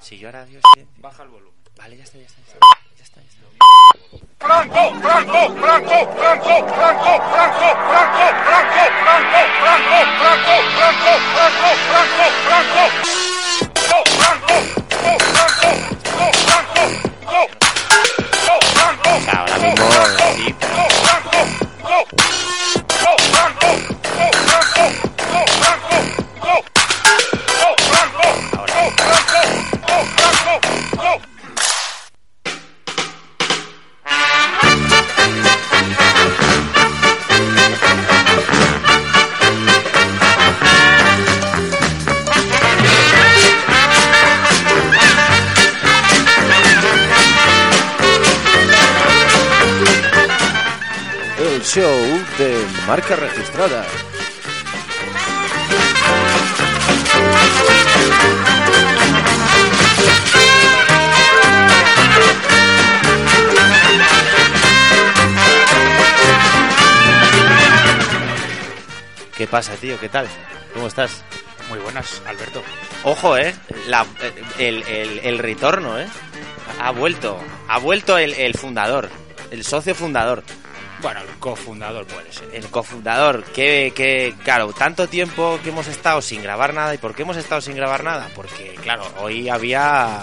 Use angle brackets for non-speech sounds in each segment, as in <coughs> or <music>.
Si yo ahora Dios Baja el volumen. Vale, ya está, ya está. Ya está, ya está. Franco, Franco, Franco, Franco, Franco, Franco, Franco, Franco, Franco, Franco, Franco, Franco, Franco, Franco, Franco, Franco, Ahora mismo sí, pero show de marca registrada. ¿Qué pasa, tío? ¿Qué tal? ¿Cómo estás? Muy buenas, Alberto. Ojo, ¿eh? La- el, el- el retorno, ¿eh? Ha vuelto. Ha vuelto el, el fundador. El socio fundador. Bueno, el cofundador puede ser. El cofundador. Que, que, claro, tanto tiempo que hemos estado sin grabar nada. ¿Y por qué hemos estado sin grabar nada? Porque, claro, hoy había...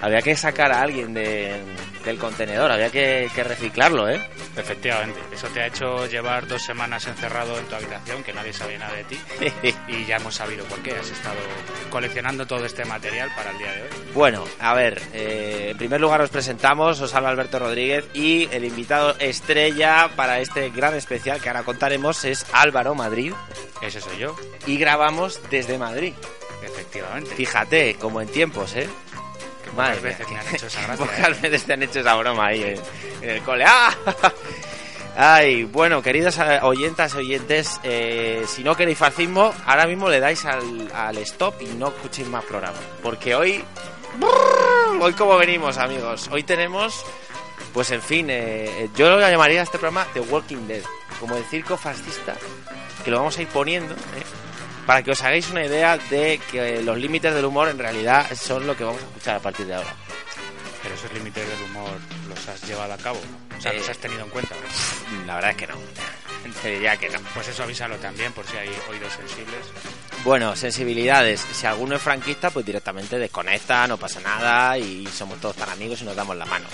Había que sacar a alguien de- del contenedor. Había que, que reciclarlo, ¿eh? Efectivamente, eso te ha hecho llevar dos semanas encerrado en tu habitación, que nadie sabía nada de ti. <laughs> y ya hemos sabido por qué. Has estado coleccionando todo este material para el día de hoy. Bueno, a ver, eh, en primer lugar os presentamos, os habla Alberto Rodríguez y el invitado estrella para este gran especial que ahora contaremos es Álvaro Madrid Ese soy yo, y grabamos desde Madrid. efectivamente. Fíjate, como en tiempos, ¿eh? Madre veces mía, me que- han hecho esa gracia. Pocas ¿eh? veces te han hecho esa broma ahí en, en el cole. ¡Ah! Ay, bueno, queridos eh, oyentas, oyentes, eh, si no queréis fascismo, ahora mismo le dais al, al stop y no escuchéis más programas. Porque hoy, hoy como venimos, amigos, hoy tenemos, pues en fin, eh, yo lo llamaría a este programa The Walking Dead, como el circo fascista, que lo vamos a ir poniendo, ¿eh? Para que os hagáis una idea de que los límites del humor en realidad son lo que vamos a escuchar a partir de ahora. Pero esos límites del humor los has llevado a cabo. O sea, Eh, los has tenido en cuenta. ¿no? La verdad es que no. Te diría que no. Pues eso avísalo también, por si hay oídos sensibles. Bueno, sensibilidades. Si alguno es franquista, pues directamente desconecta, no pasa nada y somos todos tan amigos y nos damos la mano.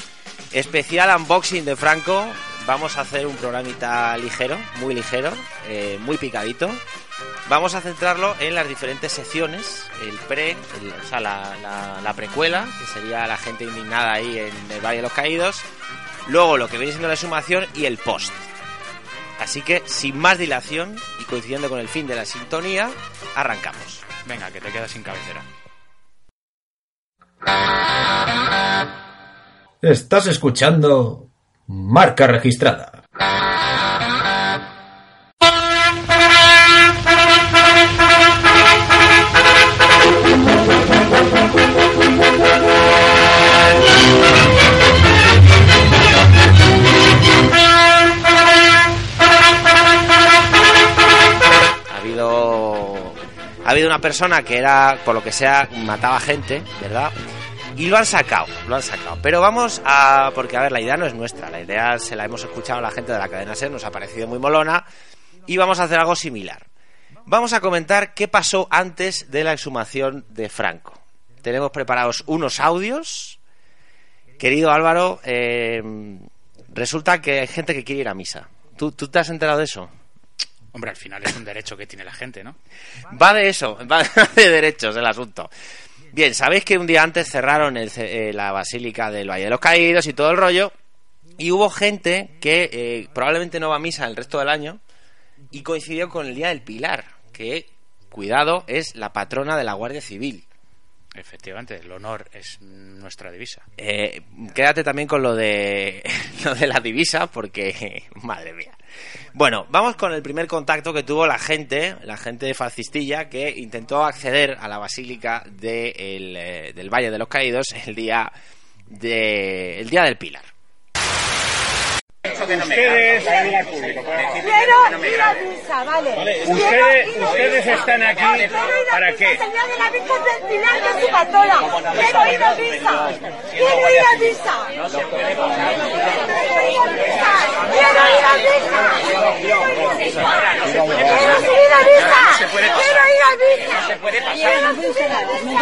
Especial unboxing de Franco. Vamos a hacer un programita ligero, muy ligero, eh, muy picadito. Vamos a centrarlo en las diferentes secciones, el pre, el- o sea, la, la- la precuela, que sería la gente indignada ahí en el Valle de los Caídos. Luego lo que viene siendo la sumación y el post. Así que, sin más dilación y coincidiendo con el fin de la sintonía, arrancamos. Venga, que te quedas sin cabecera. Estás escuchando marca registrada. Una persona que era, por lo que sea, mataba gente, ¿verdad? Y lo han sacado, lo han sacado. Pero vamos a... Porque, a ver, la idea no es nuestra. La idea se la hemos escuchado a la gente de la cadena SER, nos ha parecido muy molona. Y vamos a hacer algo similar. Vamos a comentar qué pasó antes de la exhumación de Franco. Tenemos preparados unos audios. Querido Álvaro, eh, resulta que hay gente que quiere ir a misa. ¿Tú, ¿Tú te has enterado de eso? Hombre, al final es un derecho que tiene la gente, ¿no? Va de eso, <laughs> va de derechos el asunto. Bien, sabéis que un día antes cerraron el eh, la Basílica del Valle de los Caídos y todo el rollo, y hubo gente que eh, probablemente no va a misa el resto del año, y coincidió con el Día del Pilar, que, cuidado, es la patrona de la Guardia Civil. Efectivamente, el honor es nuestra divisa. Eh, quédate también con lo de, <laughs> lo de la divisa, porque, <laughs> madre mía. Bueno, vamos con el primer contacto que tuvo la gente, la gente de Fascistilla, que intentó acceder a la Basílica de eh, del Valle de los Caídos el día, de, el día del Pilar. Ustedes, Quiero ir a misa, vale. ustedes, Quiero ustedes están aquí Quiero ir a para misa, qué? Señor de la Virgen del Pilar de su patrona. Quiero ir a misa. Quiero ir a misa. Ir a misa. Quiero ir a misa. Puede pasar, Quiero subir a misa.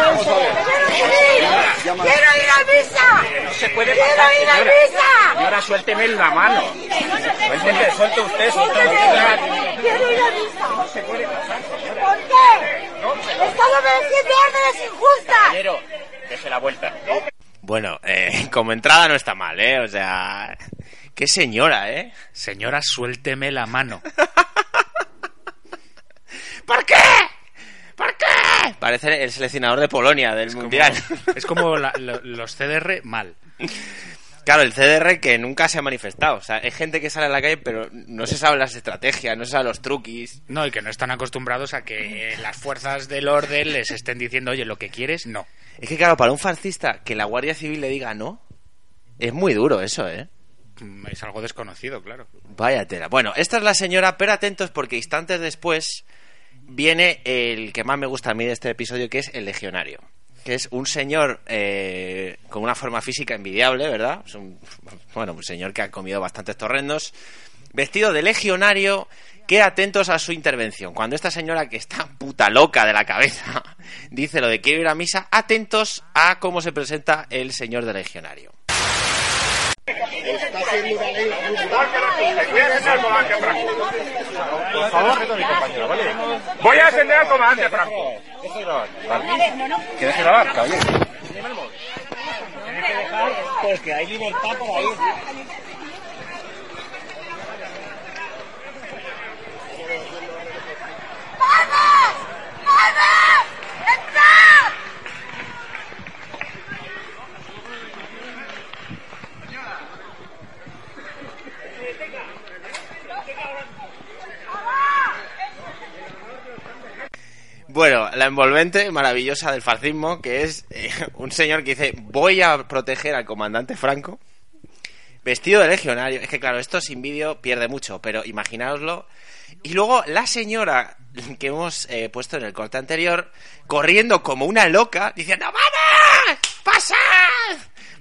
Quiero. Quiero ir a misa. no se puede Quiero pasar, ir a misa. Señora, suélteme la mano. Suélteme, suelte usted, Quiero ir a misa. ¿Por qué? Están obedeciendo órdenes injustas. Caballero, dése la vuelta. Bueno, eh, <laughs> como entrada no está mal, ¿eh? O sea, qué señora, ¿eh? Señora, suélteme la mano. <laughs> ¿Por qué? ¿Por qué? Parece el seleccionador de Polonia del Mundial. <laughs> Es como la- lo- los CDR mal. Claro, el CDR que nunca se ha manifestado. O sea, hay gente que sale a la calle, pero no se sabe las estrategias, no se sabe los truquis. No, y que no están acostumbrados a que eh, las fuerzas del orden les estén diciendo, oye, lo que quieres, no. Es que, claro, para un fascista que la Guardia Civil le diga no, es muy duro eso, ¿eh? Es algo desconocido, claro. Vaya tela. Bueno, esta es la señora, pero atentos porque instantes después viene el que más me gusta a mí de este episodio, que es el legionario. Que es un señor eh, con una forma física envidiable, ¿verdad? Es un, bueno, un señor que ha comido bastantes torrendos, vestido de legionario, que atentos a su intervención. Cuando esta señora, que está puta loca de la cabeza, <laughs> dice lo de quiero ir a misa, atentos a cómo se presenta el señor de legionario. Por favor, Voy a atender al comandante Franco. ¿Qué deje grabar, caballero? Pues que hay libertad por ahí. ¡Vamos! ¡Vamos! Bueno, la envolvente maravillosa del fascismo, que es eh, un señor que dice voy a proteger al comandante Franco, vestido de legionario. Es que claro, esto sin vídeo pierde mucho, pero imaginaoslo. Y luego la señora que hemos eh, puesto en el corte anterior, corriendo como una loca, diciendo ¡Vamos! ¡Pasad!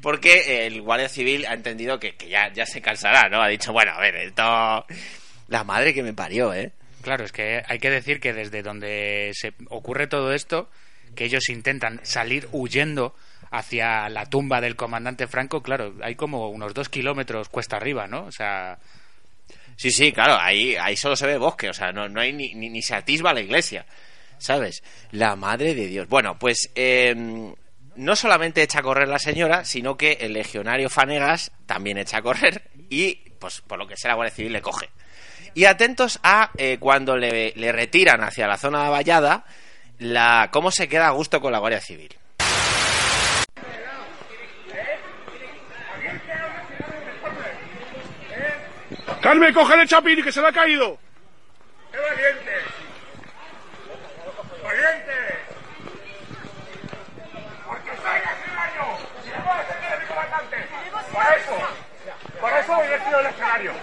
Porque el guardia civil ha entendido que, que ya, ya se cansará, ¿no? Ha dicho, bueno, a ver, esto... La madre que me parió, ¿eh? Claro, es que hay que decir que desde donde se ocurre todo esto, que ellos intentan salir huyendo hacia la tumba del comandante Franco, claro, hay como unos dos kilómetros cuesta arriba, ¿no? O sea, Sí, sí, claro, ahí, ahí solo se ve bosque, o sea, no, no hay ni, ni, ni se atisba la iglesia, ¿sabes? La madre de Dios. Bueno, pues eh, no solamente echa a correr la señora, sino que el legionario Fanegas también echa a correr y, pues, por lo que sea, la Guardia Civil le coge. Y atentos a eh, cuando le, le retiran hacia la zona vallada, la, cómo se queda a gusto con la Guardia Civil. Carmen, coge el chapín que se le ha caído. ¡Qué valiente! ¡Valiente! Porque soy voy a defender a mi comandante. Para eso. Para eso voy vestido del escenario.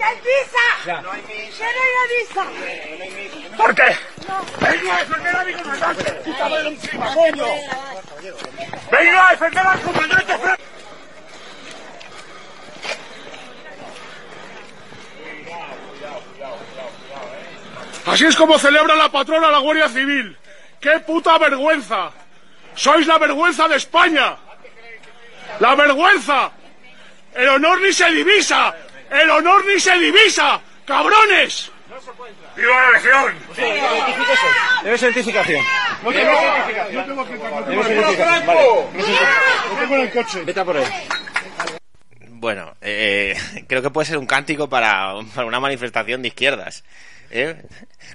¡Que hay misa! ¡Quiero ir a misa! ¿Por qué? ¡Venga a defender a mi comandante! ¡Quítamelo encima, coño! ¡Venga a defender al comandante Franco! Así es como celebra la patrona la Guardia Civil. ¡Qué puta vergüenza! ¡Sois la vergüenza de España! ¡La vergüenza! ¡El honor ni se divisa! ¡El honor ni se divisa! ¡Cabrones! ¡Viva la legión! Debe ser identificación. No tengo certificación. No tengo certificación. Vale. Lo tengo en el coche. Vete a por él. Bueno, eh, <laughs> creo que puede ser un cántico para, para una manifestación de izquierdas. ¿eh?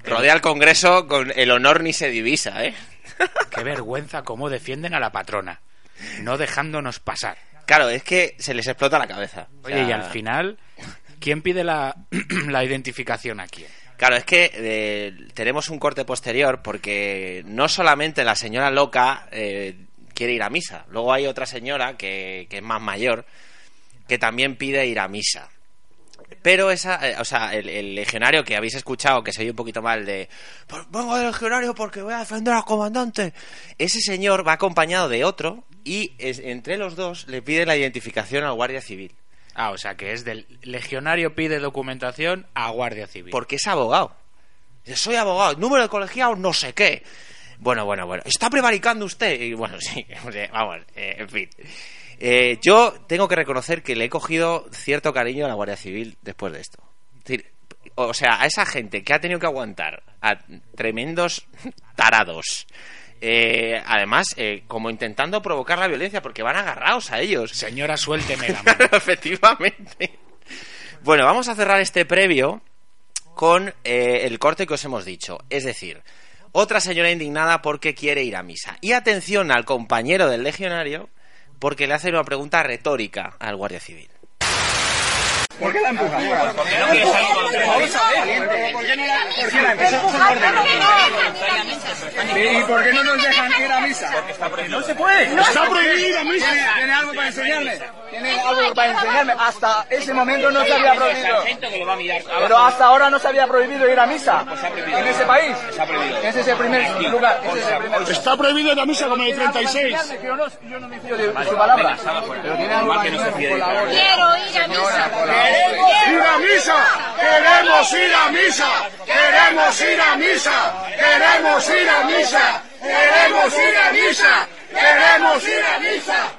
Rodea el Congreso con el honor ni se divisa, ¿eh? <laughs> Qué vergüenza cómo defienden a la patrona, no dejándonos pasar. Claro, es que se les explota la cabeza. O Oye, y al final, ¿quién pide <clears throat> la, identificación a quién? Claro, es que eh, tenemos un corte posterior porque no solamente la señora loca eh, quiere ir a misa, luego hay otra señora que, es más mayor que también pide ir a misa. Pero esa, eh, o sea, el, legionario que habéis escuchado, que se oye un poquito mal de "Pues vengo de legionario porque voy a defender al comandante. Ese señor va acompañado de otro y es- entre los dos le pide la identificación al guardia civil. Ah, o sea que es del legionario pide documentación a Guardia Civil. porque es abogado. Soy abogado, número de colegiado, no sé qué. Bueno, bueno, bueno. ¿Está prevaricando usted? Y bueno, <laughs> sí, vamos, eh, en fin. Eh, yo tengo que reconocer que le he cogido cierto cariño a la Guardia Civil después de esto. O sea, a esa gente que ha tenido que aguantar a tremendos tarados. Eh, además, eh, como intentando provocar la violencia, porque van agarrados a ellos. Señora, suélteme la <laughs> mano. Efectivamente. Bueno, vamos a cerrar este previo con eh, el corte que os hemos dicho. Es decir, otra señora indignada porque quiere ir a misa. Y atención al compañero del legionario porque le hace una pregunta retórica al guardia civil. ¿Por qué la empujan? Porque no quiere salir ¿por qué no la, por qué la empujan? ¿Y por qué no nos dejan ir a misa? No se puede. Está prohibido ir a misa. ¿Tiene, algo para enseñarme? ¿Tiene algo para enseñarme? Hasta ese momento no se había prohibido. Pero hasta ahora no se había prohibido ir a misa. En ese país. Ese es el primer lugar. Ese es el primer lugar. Está prohibido ir a misa como el 36. Que Yo no, no me fío de, su palabra. Pero tiene algo para enseñarme. Quiero ir a misa. ¡Ir a misa! ¡Queremos ir a misa! ¡Queremos ir a misa! ¡Queremos ir a misa! ¡Queremos ir a misa! ¡Queremos ir a misa!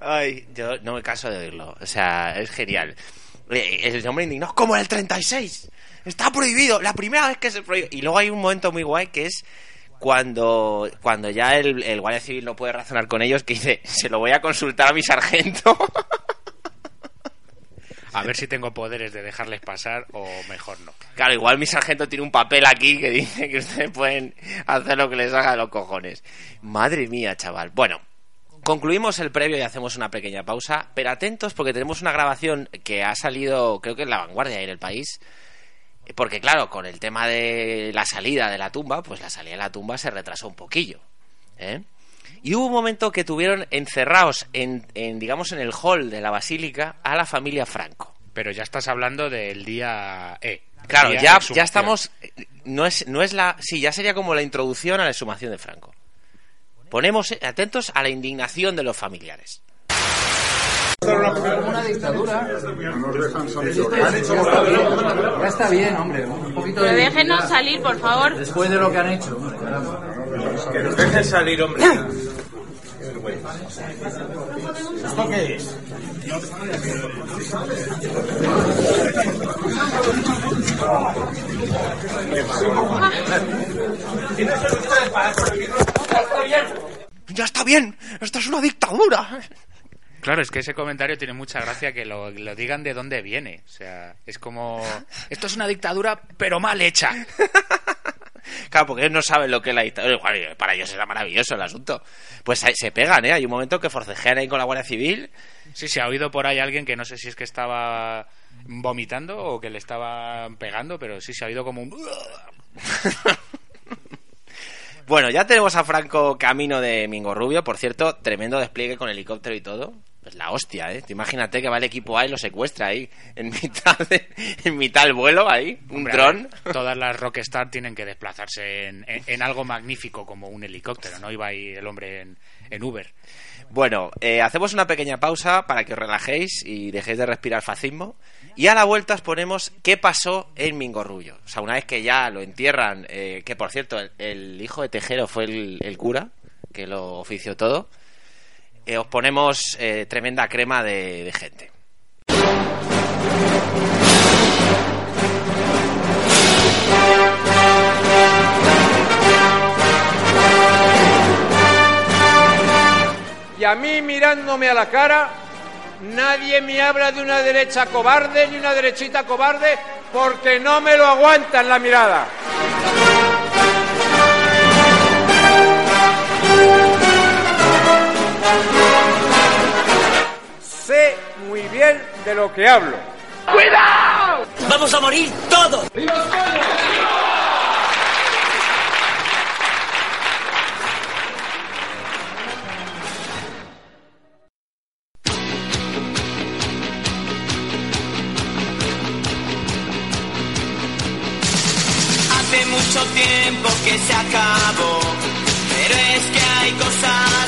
Ay, yo no me canso de oírlo. O sea, es genial. Eh, El hombre indignado, como en el 36. Está prohibido. La primera vez que se prohíbe. Y luego hay un momento muy guay que es cuando, cuando ya el, el guardia civil no puede razonar con ellos, que dice, se lo voy a consultar a mi sargento. <laughs> A ver si tengo poderes de dejarles pasar o mejor no. Claro, igual mi sargento tiene un papel aquí que dice que ustedes pueden hacer lo que les haga los cojones. Madre mía, chaval. Bueno, concluimos el previo y hacemos una pequeña pausa, pero atentos porque tenemos una grabación que ha salido, creo que en la vanguardia en el país. Porque claro, con el tema de la salida de la tumba, pues la salida de la tumba se retrasó un poquillo. ¿eh? Y hubo un momento que tuvieron encerrados en, en, digamos, en el hall de la basílica a la familia Franco. Pero ya estás hablando del día E. Claro, Día ya, estamos. No es, no es la. Sí, ya sería como la introducción a la exhumación de Franco. Ponemos eh, atentos a la indignación de los familiares. una dictadura. Ya está bien, hombre. Un poquito Pero déjenos salir, por favor. Después de lo que han hecho. hombre. Que nos dejen salir, hombre. <coughs> ¿Esto qué es? ¡Ya está bien! ¡Esto es una dictadura! Claro, es que ese comentario tiene mucha gracia que lo, lo digan de dónde viene. O sea, es como... Esto es una dictadura, pero mal hecha. <laughs> Claro, porque ellos no saben lo que es la dictadura. Igual, Para ellos era maravilloso el asunto. Pues ahí se pegan, ¿eh? Hay un momento que forcejean ahí con la Guardia Civil. Sí, se ha oído por ahí alguien que no sé si es que estaba vomitando o que le estaban pegando, pero sí se ha oído como un... <laughs> Bueno, ya tenemos a Franco camino de Mingo Rubio. Por cierto, tremendo despliegue con helicóptero y todo. Pues la hostia, ¿eh? Te imagínate que va el equipo A y lo secuestra ahí, en <laughs> mitad, de- en mitad del vuelo, ahí, un Hombre, dron. ver, Todas las Rockstar tienen que desplazarse en, en- en algo magnífico como un helicóptero, no iba ahí el hombre en, en Uber. Bueno, eh, hacemos una pequeña pausa para que os relajéis y dejéis de respirar fascismo. Y a la vuelta os ponemos qué pasó en Mingorrullo. O sea, una vez que ya lo entierran, eh, que por cierto, el, el hijo de Tejero fue el, el cura, que lo ofició todo, eh, os ponemos eh, tremenda crema de, de gente. Y a mí mirándome a la cara, nadie me habla de una derecha cobarde ni una derechita cobarde porque no me lo aguantan la mirada. De lo que hablo. ¡Cuidado! ¡Vamos a morir todos! Hace mucho tiempo que se acabó, pero es que hay cosas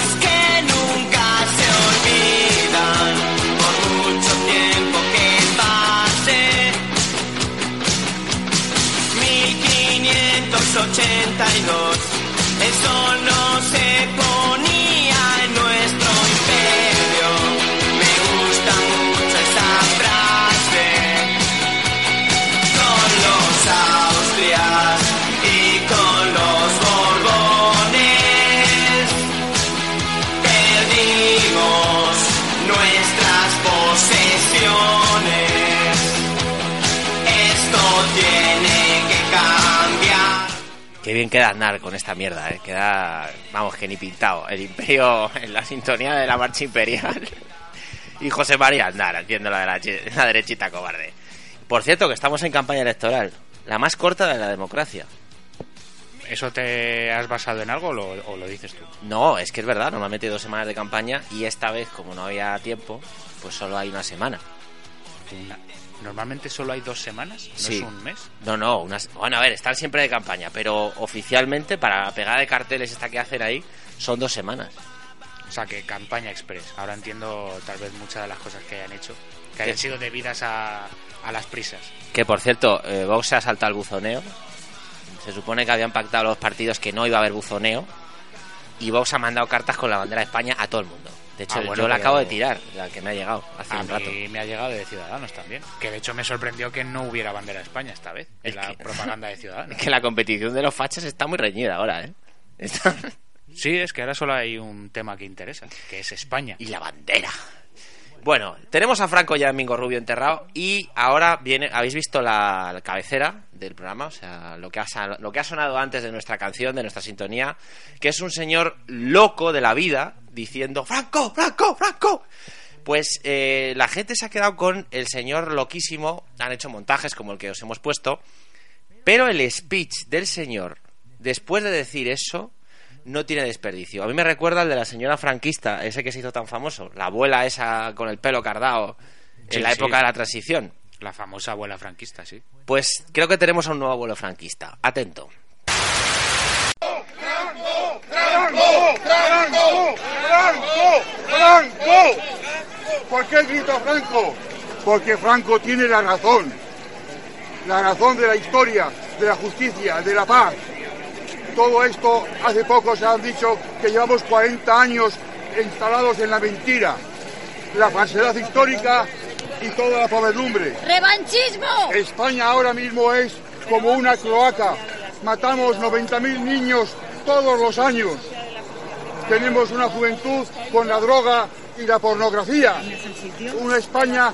1582, el sol no se ponía queda andar con esta mierda, ¿eh? Queda, vamos, que ni pintado. El imperio <laughs> en la sintonía de la marcha imperial. <laughs> Y José María Andar haciendo la de la, chi- la derechita cobarde. Por cierto, que estamos en campaña electoral. La más corta de la democracia. ¿Eso te has basado en algo o lo, o lo dices tú? No, es que es verdad, normalmente hay dos semanas de campaña y esta vez, como no había tiempo, pues solo hay una semana. Una- Normalmente solo hay dos semanas, no Sí. es un mes. No, no, unas... bueno, a ver, están siempre de campaña, pero oficialmente para la pegada de carteles esta que hacen ahí son dos semanas. O sea, que campaña express. Ahora entiendo tal vez muchas de las cosas que hayan hecho, que ¿Qué? hayan sido debidas a, a las prisas. Que por cierto, eh, Vox se ha saltado el buzoneo. Se supone que habían pactado los partidos que no iba a haber buzoneo. Y Vox ha mandado cartas con la bandera de España a todo el mundo. De hecho, Ah, bueno, yo la acabo de tirar, la que me ha llegado hace A un rato. mí me ha llegado de Ciudadanos también. Que de hecho me sorprendió que no hubiera bandera de España esta vez en Es la que- propaganda de <laughs> Ciudadanos. Es que la competición de los fachas está muy reñida ahora, ¿eh? Está- Sí, es que ahora solo hay un tema que interesa, que es España. Y la bandera. Bueno, tenemos a Franco ya en Mingo Rubio enterrado y ahora viene, habéis visto la, la cabecera del programa, o sea, lo que, ha, sa- lo que ha sonado antes de nuestra canción, de nuestra sintonía, que es un señor loco de la vida diciendo Franco, Franco, Franco. Pues eh, la gente se ha quedado con el señor loquísimo, han hecho montajes como el que os hemos puesto, pero el speech del señor, después de decir eso, no tiene desperdicio. A mí me recuerda el de la señora franquista, ese que se hizo tan famoso, la abuela esa con el pelo cardado en la sí. época de la transición. La famosa abuela franquista, sí. Pues creo que tenemos a un nuevo abuelo franquista. Atento. ¡Franco! ¡Franco! ¡Franco! ¡Franco! ¿Por qué grito Franco? Porque Franco tiene la razón. La razón de la historia, de la justicia, de la paz. Todo esto hace poco se han dicho que llevamos 40 años instalados en la mentira, la falsedad histórica y toda la podredumbre. ¡Revanchismo! España ahora mismo es como una cloaca. Matamos 90.000 niños todos los años. Tenemos una juventud con la droga y la pornografía. Una España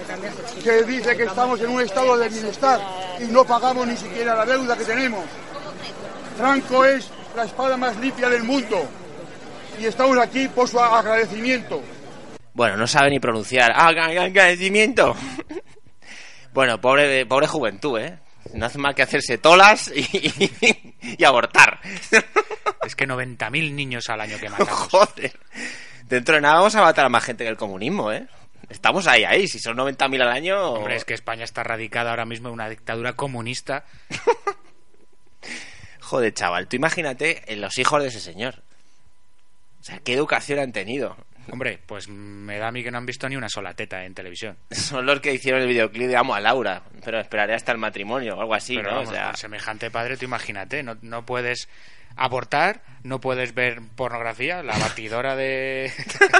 que dice que estamos en un estado de bienestar y no pagamos ni siquiera la deuda que tenemos. Franco es la espada más limpia del mundo y estamos aquí por su agradecimiento. Bueno, no sabe ni pronunciar. ¡Ah, ag- agradecimiento! <laughs> bueno, pobre, pobre juventud, ¿eh? No hace más que hacerse tolas y, y abortar. Es que 90.000 niños al año que <laughs> matamos. Joder. Dentro de nada vamos a matar a más gente que el comunismo, ¿eh? Estamos ahí, ahí. Si son 90.000 al año... Hombre, es que España está radicada ahora mismo en una dictadura comunista. <laughs> Joder, chaval, tú imagínate en los hijos de ese señor. O sea, ¿qué educación han tenido? Hombre, pues me da a mí que no han visto ni una sola teta en televisión. Son los que hicieron el videoclip de Amo a Laura, pero esperaré hasta el matrimonio o algo así, Pero ¿no? vamos, o sea, con semejante padre, tú imagínate, no, no puedes abortar, no puedes ver pornografía, la batidora de,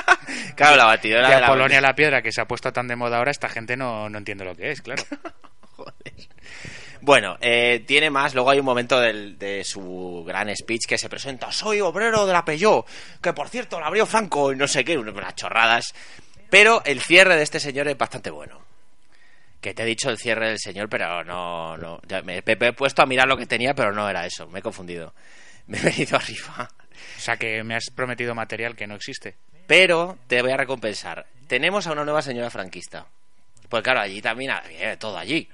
<laughs> claro, la batidora <laughs> de de la... Apolonia la Piedra que se ha puesto tan de moda ahora, esta gente no, no entiende lo que es, claro. <laughs> Bueno, eh, tiene más. Luego hay un momento del- de su gran speech que se presenta. Soy obrero de la Peugeot, que por cierto la abrió Franco y no sé qué, unas chorradas. Pero el cierre de este señor es bastante bueno. Que te he dicho el cierre del señor, pero no, no. ya me, me he puesto a mirar lo que tenía, pero no era eso. Me he confundido. <laughs> Me he venido arriba. O sea que me has prometido material que no existe. Pero te voy a recompensar. Tenemos a una nueva señora franquista. Pues claro, allí también había de todo allí.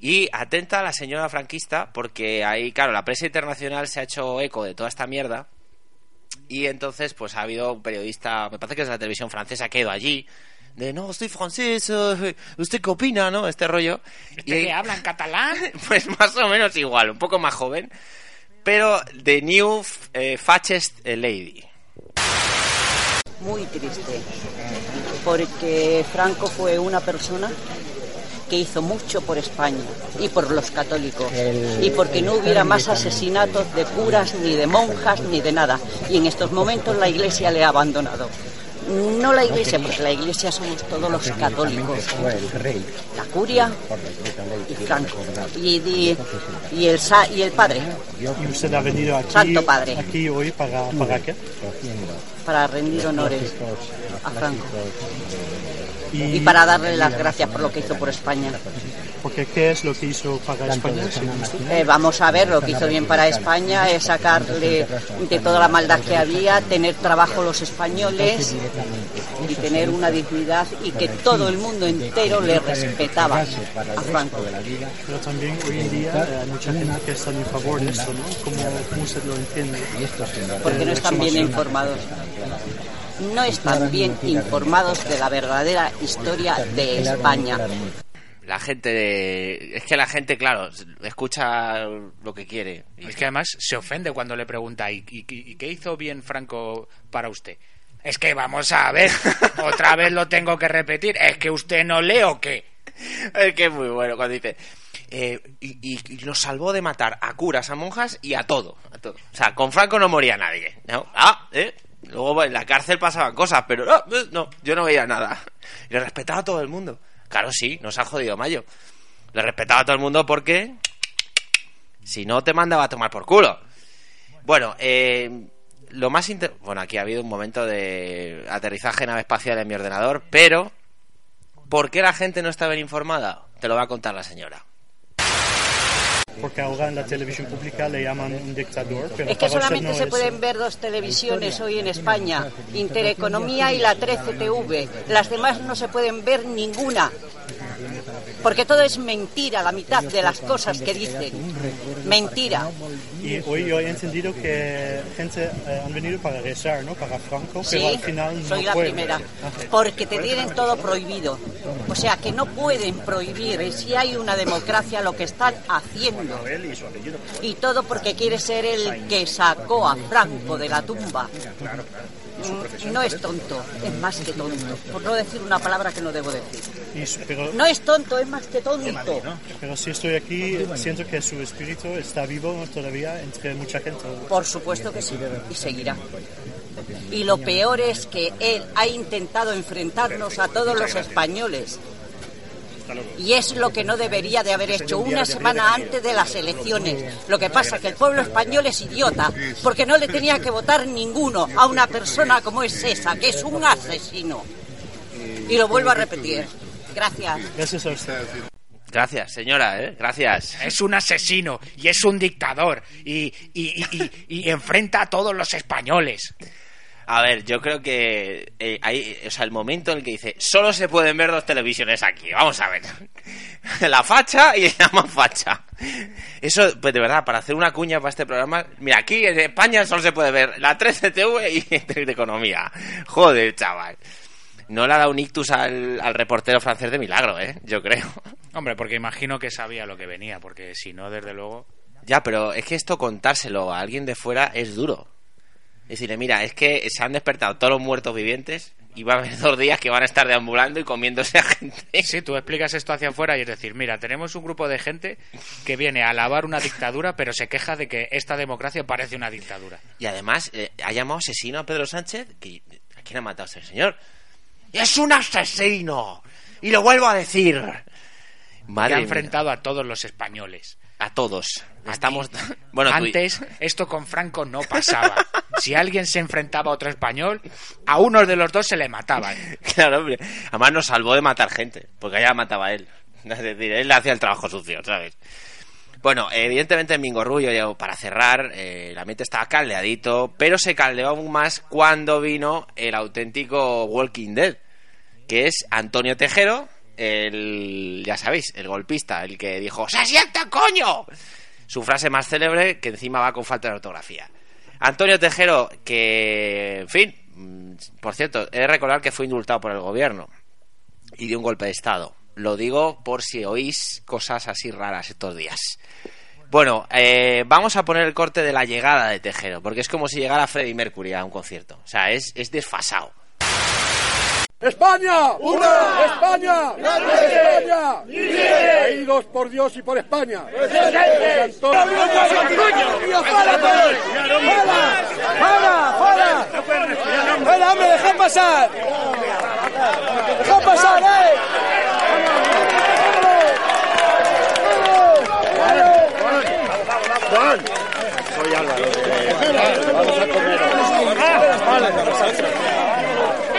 Y atenta a la señora franquista, porque ahí, claro, la prensa internacional se ha hecho eco de toda esta mierda. Y entonces, pues ha habido un periodista, me parece que es la televisión francesa, que ha ido allí. De no, estoy francés, eh, ¿usted qué opina, no? Este rollo. ¿Este que habla en catalán? <laughs> Pues más o menos igual, un poco más joven. Pero The New eh, Fascist Lady. Muy triste, porque Franco fue una persona que hizo mucho por España y por los católicos y porque no hubiera más asesinatos de curas ni de monjas ni de nada. Y en estos momentos la Iglesia le ha abandonado. No la Iglesia, porque la Iglesia somos todos los católicos. La curia y Franco. Y, y, y el, y el Padre, ¿Y usted ha venido aquí, Santo Padre. aquí hoy para, para qué? para rendir honores a Franco y para darle las gracias por lo que hizo por España. Porque ¿qué es lo que hizo para España? Eh, vamos a ver, lo que hizo bien para España es sacarle de toda la maldad que había, tener trabajo los españoles y tener una dignidad y que todo el mundo entero le respetaba a Franco. Pero también hoy en día hay mucha gente que está en favor de esto, ¿no? ¿Cómo, cómo usted lo entiende? porque no están bien informados. No están bien informados de la verdadera historia de España. La gente de... Es que la gente, claro, escucha lo que quiere. Es que además se ofende cuando le pregunta ¿y, y- y qué hizo bien Franco para usted? Es que vamos a ver, <laughs> otra vez lo tengo que repetir, es que usted no lee o qué. Es que es muy bueno cuando dice... eh, y, y- y los salvó de matar a curas, a monjas y a todo, a todo. O sea, con Franco no moría nadie. ¿no? Ah, ¿eh? Luego en la cárcel pasaban cosas, pero no, eh, no, yo no veía nada. Y le respetaba a todo el mundo. Claro, sí, nos ha jodido Mayo. Le respetaba a todo el mundo porque... Si no, te mandaba a tomar por culo. Bueno, eh, lo más... Bueno, aquí ha habido un momento de aterrizaje nave espacial en mi ordenador, pero... ¿Por qué la gente no está bien informada? Te lo va a contar la señora. Porque ahora en la televisión pública le llaman un dictador, pero Es que solamente no se es. pueden ver dos televisiones hoy en España, Intereconomía y la 13TV. Las demás no se pueden ver ninguna. Porque todo es mentira, la mitad de las cosas que dicen. Mentira. Y hoy yo he entendido que gente eh, han venido para rezar, ¿no? Para Franco, Sí, pero al final no soy la primera. Ah. Porque te tienen todo prohibido. O sea que no pueden prohibir. Si hay una democracia, lo que están haciendo. Y todo porque quiere ser el que sacó a Franco de la tumba. Mm, No es tonto, es más que tonto. Por no decir una palabra que no debo decir. Pero, No es tonto, es más que tonto. pero si estoy aquí, siento que su espíritu está vivo todavía entre mucha gente. Por supuesto que sí, y seguirá. Y lo peor es que él ha intentado enfrentarnos a todos los españoles. Y es lo que no debería de haber hecho una semana antes de las elecciones. Lo que pasa es que el pueblo español es idiota, porque no le tenía que votar ninguno a una persona como es esa, que es un asesino. Y lo vuelvo a repetir. Gracias. Gracias a usted. Gracias, señora, ¿eh? Gracias. Es un asesino y es un dictador y, y- y- y- y enfrenta a todos los españoles. A ver, yo creo que eh, hay, o sea, el momento en el que dice, solo se pueden ver dos televisiones aquí. Vamos a ver. <laughs> La facha y la más facha. Eso, pues de verdad, para hacer una cuña para este programa, mira, aquí en España solo se puede ver la 13TV y <laughs> de economía. Joder, chaval. No le ha dado un ictus al, al reportero francés de milagro, ¿eh? Yo creo. Hombre, porque imagino que sabía lo que venía, porque si no, desde luego... Ya, pero es que esto contárselo a alguien de fuera es duro. Es decirle, mira, es que se han despertado todos los muertos vivientes y va a haber <laughs> dos días que van a estar deambulando y comiéndose a gente. Sí, tú explicas esto hacia afuera y es decir, mira, tenemos un grupo de gente que viene a alabar una dictadura, pero se queja de que esta democracia parece una dictadura. Y además, eh, ha llamado asesino a Pedro Sánchez. Que, ¿A quién ha matado ese señor? ¡Es un asesino! Y lo vuelvo a decir. que Madre ha mía. enfrentado a todos los españoles. A todos. Estamos. <laughs> Bueno, tú- Antes esto con Franco no <laughs> pasaba. Si alguien se enfrentaba a otro español, a uno de los dos se le mataban. <laughs> Claro, hombre. Además nos salvó de matar gente, porque allá mataba a él. Es decir, él hacía el trabajo sucio, ¿sabes? Bueno, evidentemente en Mingorrullo, para cerrar, eh, el ambiente estaba caldeadito, pero se caldeó aún más cuando vino el auténtico Walking Dead, que es Antonio Tejero el, ya sabéis, el golpista, el que dijo ¡Se sienta, coño! Su frase más célebre, que encima va con falta de ortografía. Antonio Tejero, que, en fin, mm, por cierto, he de recordar que fue indultado por el gobierno y dio un golpe de Estado. Lo digo por si oís cosas así raras estos días. Bueno, eh, vamos a poner el corte de la llegada de Tejero, porque es como si llegara Freddie Mercury a un concierto. O sea, es, es desfasado. ¡España! ¡Una! ¡España! ¡España! ¡Caídos por Dios y por España! ¡Fuera, fuera! ¡Fuera, hombre! ¡Deja pasar! ¡Deja pasar, eh! Juan, soy Álvaro. Vamos a comer.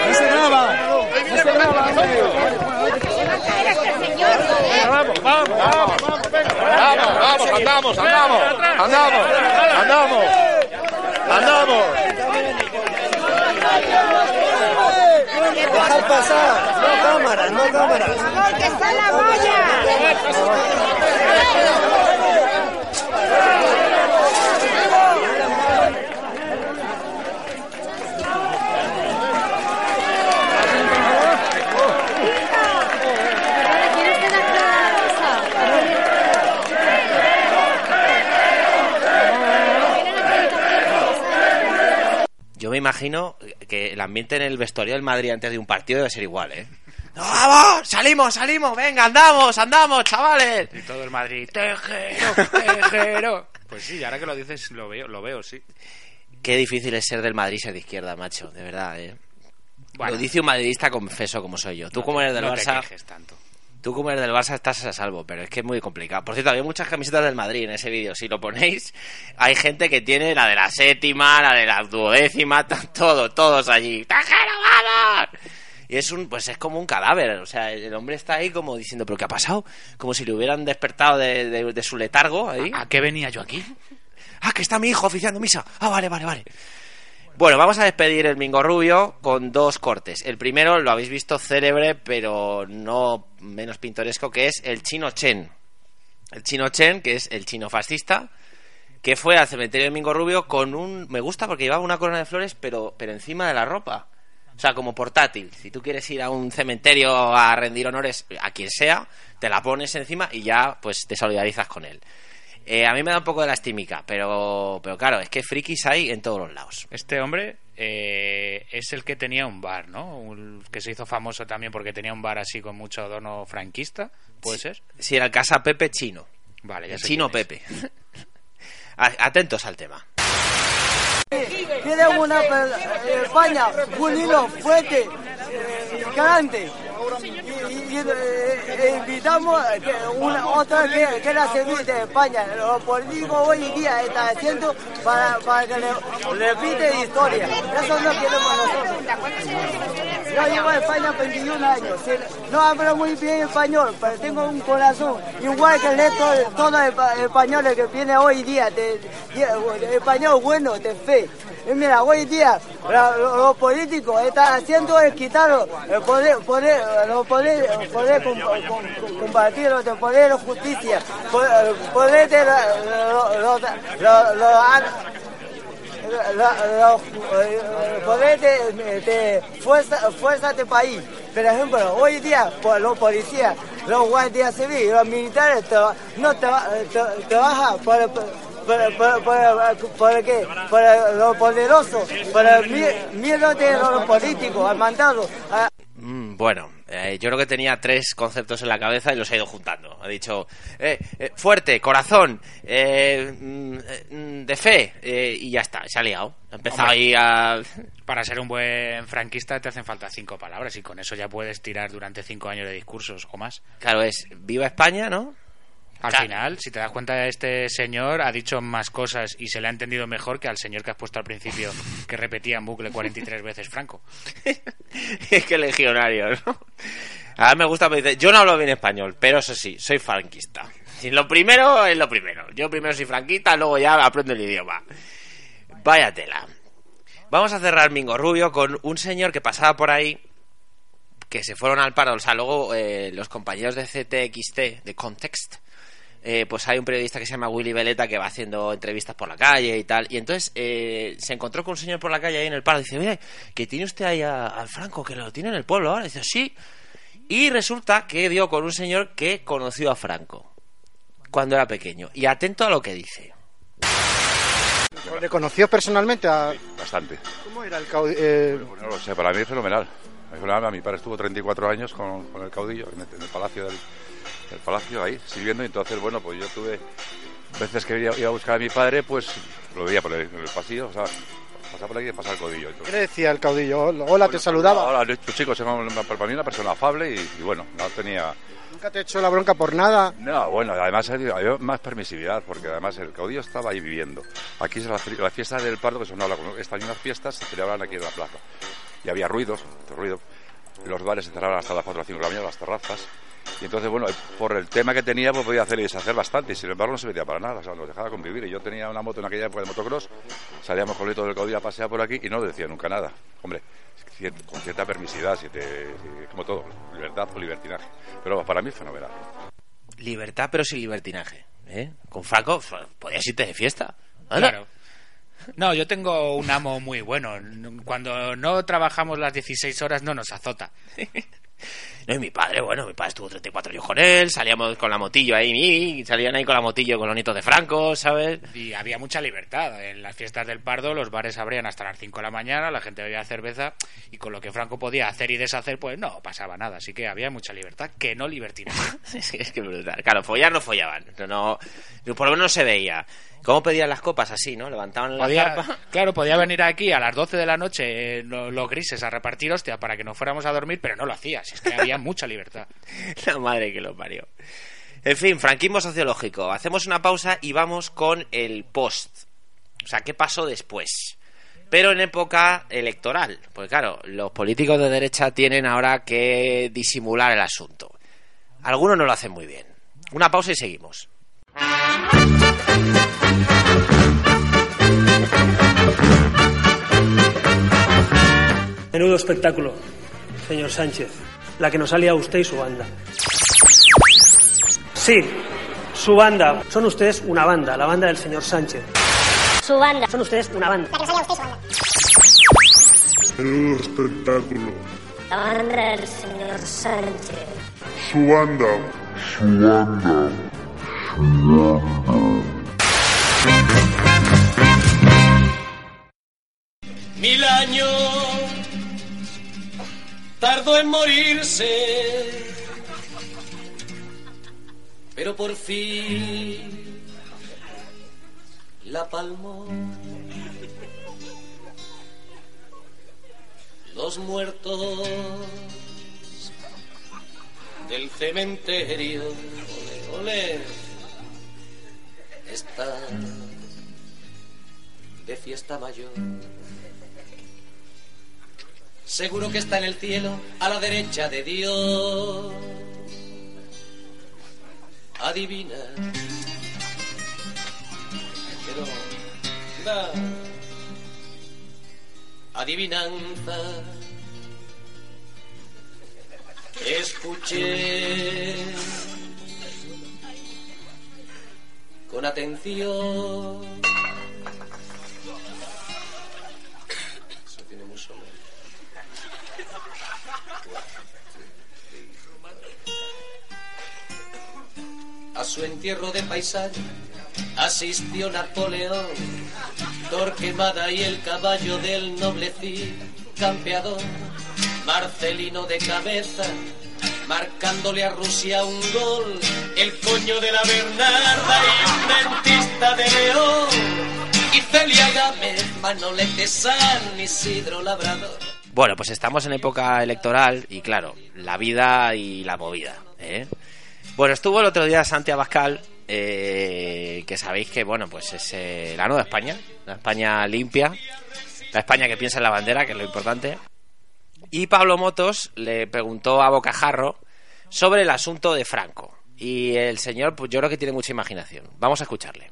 ¡No se graba! Vamos, vamos, vamos, andamos, andamos, andamos, andamos, andamos. ¡Dejar pasar! ¡No cámara, no cámara! ¡Que está la valla! Yo me imagino que el ambiente en el vestuario del Madrid antes de un partido debe ser igual, ¿eh? <laughs> ¡No, ¡Vamos! ¡Salimos, salimos! ¡Venga, andamos, andamos, chavales! Y todo el Madrid, Tejero, <laughs> Tejero. Pues sí, ahora que lo dices, lo veo, lo veo, sí. Qué difícil es ser del Madrid ser de izquierda, macho, de verdad, ¿eh? Bueno. Lo dice un madridista confeso como soy yo. Tú como eres del no te Barça... quejes tanto. Tú como eres del Barça estás a salvo, pero es que es muy complicado. Por cierto, había muchas camisetas del Madrid en ese vídeo. Si lo ponéis, hay gente que tiene la de la séptima, la de la duodécima, todo, todos allí. ¡Tajero, vamos! Y es un, pues es como un cadáver. O sea, el hombre está ahí como diciendo, ¿pero qué ha pasado? Como si le hubieran despertado de, de- de su letargo ahí. ¿A qué venía yo aquí? Ah, que está mi hijo oficiando misa. Ah, vale, vale, vale. Bueno, vamos a despedir el Mingo Rubio con dos cortes. El primero lo habéis visto célebre, pero no menos pintoresco, que es el chino Chen. El chino Chen, que es el chino fascista, que fue al cementerio de Mingo Rubio con un... Me gusta porque llevaba una corona de flores, pero, pero encima de la ropa. O sea, como portátil. Si tú quieres ir a un cementerio a rendir honores a quien sea, te la pones encima y ya pues te solidarizas con él. Eh, a mí me da un poco de lastimica, pero, pero claro, es que frikis hay en todos los lados. Este hombre eh, es el que tenía un bar, ¿no? Un- que se hizo famoso también porque tenía un bar así con mucho adorno franquista, ¿puede ser? Si era el Casa Pepe chino. Vale, ya El sé chino quién es. Pepe. <laughs> Atentos al tema. Queremos una eh, España, un hilo fuerte, grande. Y, eh, eh, invitamos a que una, otra que, que la semilla de España. Los políticos hoy en día están haciendo para, para que le, repite historia. Eso no queremos nosotros. Yo llevo en España 21 años. No hablo muy bien español, pero tengo un corazón igual que el de todos los espa- españoles que vienen hoy día. De, español bueno, de fe. Y mira, hoy día los políticos están haciendo es quitar poder, los poder, poder com- com- compartir, los de poder de justicia, poder, poder de eh, poder de, fuerza, de país. Por ejemplo, hoy día los policías, los guardias civiles, los militares no tra- tra- trabajan por, por, por, por, por qué? por lo poderoso, por el mie- miedo de los políticos, al mandado. a- Mm, bueno, eh, yo creo que tenía tres conceptos en la cabeza y los ha ido juntando. Ha dicho eh, eh, fuerte, corazón, eh, mm, mm, de fe, eh, y ya está, se ha liado. Ha empezado Hombre. ahí a. Para ser un buen franquista te hacen falta cinco palabras y con eso ya puedes tirar durante cinco años de discursos o más. Claro, es viva España, ¿no? Al Claro. final, si te das cuenta, este señor ha dicho más cosas y se le ha entendido mejor que al señor que has puesto al principio, que repetía en bucle 43 veces Franco. <laughs> es que legionario, ¿no? A mí me gusta, me dice, yo no hablo bien español, pero eso sí, soy franquista. Y lo primero es lo primero. Yo primero soy franquista, luego ya aprendo el idioma. Vaya tela. Vamos a cerrar Mingo Rubio con un señor que pasaba por ahí que se fueron al paro. O sea, luego eh, los compañeros de CTXT, de Context, eh, pues hay un periodista que se llama Willy Veleta que va haciendo entrevistas por la calle y tal. Y entonces eh, se encontró con un señor por la calle ahí en el paro. Dice, mire, que tiene usted ahí a- al Franco, que lo tiene en el pueblo ahora. Dice, sí. Y resulta que dio con un señor que conoció a Franco cuando era pequeño. Y atento a lo que dice. ¿Le conoció personalmente a...? Bastante. ¿Cómo era el caudillo? Eh, No lo sé, para mí es fenomenal. Es fenomenal. Mi padre estuvo 34 años con, con el caudillo en el, en el palacio del, del palacio ahí, sirviendo. Y entonces, bueno, pues yo tuve veces que iba, a buscar a mi padre, pues lo veía por el, en el pasillo, o sea, pasaba por aquí y pasaba el caudillo. ¿Qué le decía el caudillo? Hola, te saludaba. Los chicos, era una- para mí una persona afable y, y bueno, no tenía... ¿Nunca te echó la bronca por nada? No, bueno, además había más permisividad, porque además el caudillo estaba ahí viviendo. Aquí es la, la fiesta del Pardo, que son estas mismas fiestas, se celebraban aquí en la plaza. Y había ruidos, mucho ruido. Los bares se cerraban hasta las 4 o 5 de la mañana, las terrazas. Y entonces, bueno, por el tema que tenía, pues podía hacer y deshacer bastante. Y sin embargo, no se metía para nada, o sea, nos dejaba convivir. Y yo tenía una moto en aquella época de motocross, salíamos con el del caudillo a pasear por aquí y no decía nunca nada. Hombre, con cierta permisidad, si te- si- como todo, libertad o libertinaje. Pero para mí es fenomenal. Libertad, pero sin libertinaje. ¿eh? Con Franco, podías irte de fiesta. Anda. Claro. No, yo tengo un amo muy bueno. Cuando no trabajamos las 16 horas no nos azota. <laughs> No, y mi padre, bueno, mi padre estuvo 34 años con él, salíamos con la motillo ahí, y salían ahí con la motillo con los nietos de Franco, ¿sabes? Y había mucha libertad. En las fiestas del Pardo los bares abrían hasta las 5 de la mañana, la gente bebía cerveza y con lo que Franco podía hacer y deshacer, pues no pasaba nada. Así que había mucha libertad, que no libertinaje. <laughs> es, que, es que brutal. Claro, follar no follaban, no, no- por lo menos no se veía. ¿Cómo pedían las copas así, no? Levantaban la Podía, zarpa. claro, podía venir aquí a las 12 de la noche eh, lo- los grises a repartir hostia para que nos fuéramos a dormir, pero no lo hacía. Si es que había mucha libertad. <laughs> La madre que lo parió. En fin, franquismo sociológico. Hacemos una pausa y vamos con el post. O sea, ¿qué pasó después? Pero en época electoral. Pues claro, los políticos de derecha tienen ahora que disimular el asunto. Algunos no lo hacen muy bien. Una pausa y seguimos. Menudo espectáculo, señor Sánchez. La que nos salía a usted y su banda. Sí, su banda. Son ustedes una banda, la banda del señor Sánchez. Su banda. Son ustedes una banda. La que nos salía a usted y su banda. Menudo espectáculo. La banda del señor Sánchez. Su banda. Su banda. Su banda. Mil años tardó en morirse, pero por fin la palmó. Los muertos del cementerio, ole, de fiesta mayor. Seguro que está en el cielo, a la derecha de Dios. Adivina. Pero adivinanza. Escuché con atención. A su entierro de paisaje asistió Napoleón, Torquemada y el caballo del noble campeador, Marcelino de cabeza, marcándole a Rusia un gol, el coño de la Bernarda y un dentista de León, y Celia Gámez, Manolete San Isidro Labrador. Bueno, pues estamos en época electoral y claro, la vida y la movida. ¿eh? Bueno, estuvo el otro día Santi Abascal, eh, que sabéis que, bueno, pues es eh, la nueva España, la España limpia, la España que piensa en la bandera, que es lo importante. Y Pablo Motos le preguntó a Bocajarro sobre el asunto de Franco. Y el señor, pues yo creo que tiene mucha imaginación. Vamos a escucharle.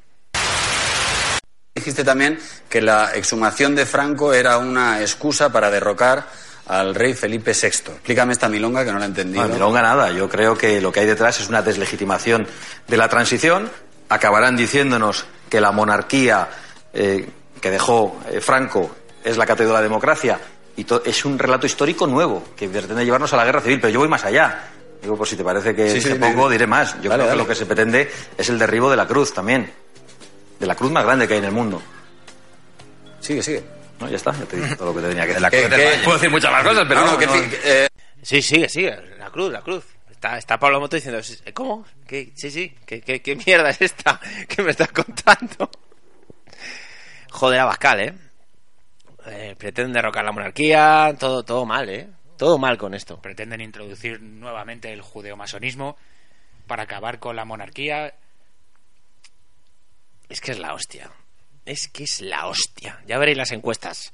Dijiste también que la exhumación de Franco era una excusa para derrocar al rey Felipe VI. Explícame esta milonga que no la he entendido. No, milonga nada. Yo creo que lo que hay detrás es una deslegitimación de la transición. Acabarán diciéndonos que la monarquía eh, que dejó eh, Franco es la catedral de la democracia y es un relato histórico nuevo que pretende llevarnos a la guerra civil. Pero yo voy más allá. Digo, por si te parece que Sí, sí, pongo, diré más. Yo creo que lo que se pretende es el derribo de la cruz también. De la cruz más grande que hay en el mundo. Sigue, sigue. No, ya está, ya te he dicho <laughs> todo lo que te tenía que decir. La cruz del Valle. Puedo decir muchas más cosas, pero No, no, no, que no- eh, Sí, sigue, sigue. La cruz, la cruz. Está, está Pablo Moto diciendo, ¿cómo? ¿Qué, sí, sí. ¿Qué, qué, qué mierda es esta <laughs> que me estás contando? Joder, Abascal, ¿eh? eh pretenden derrocar la monarquía, todo, todo mal, ¿eh? Todo mal con esto. Pretenden introducir nuevamente el judeomasonismo para acabar con la monarquía. Es que es la hostia. Es que es la hostia. Ya veréis las encuestas.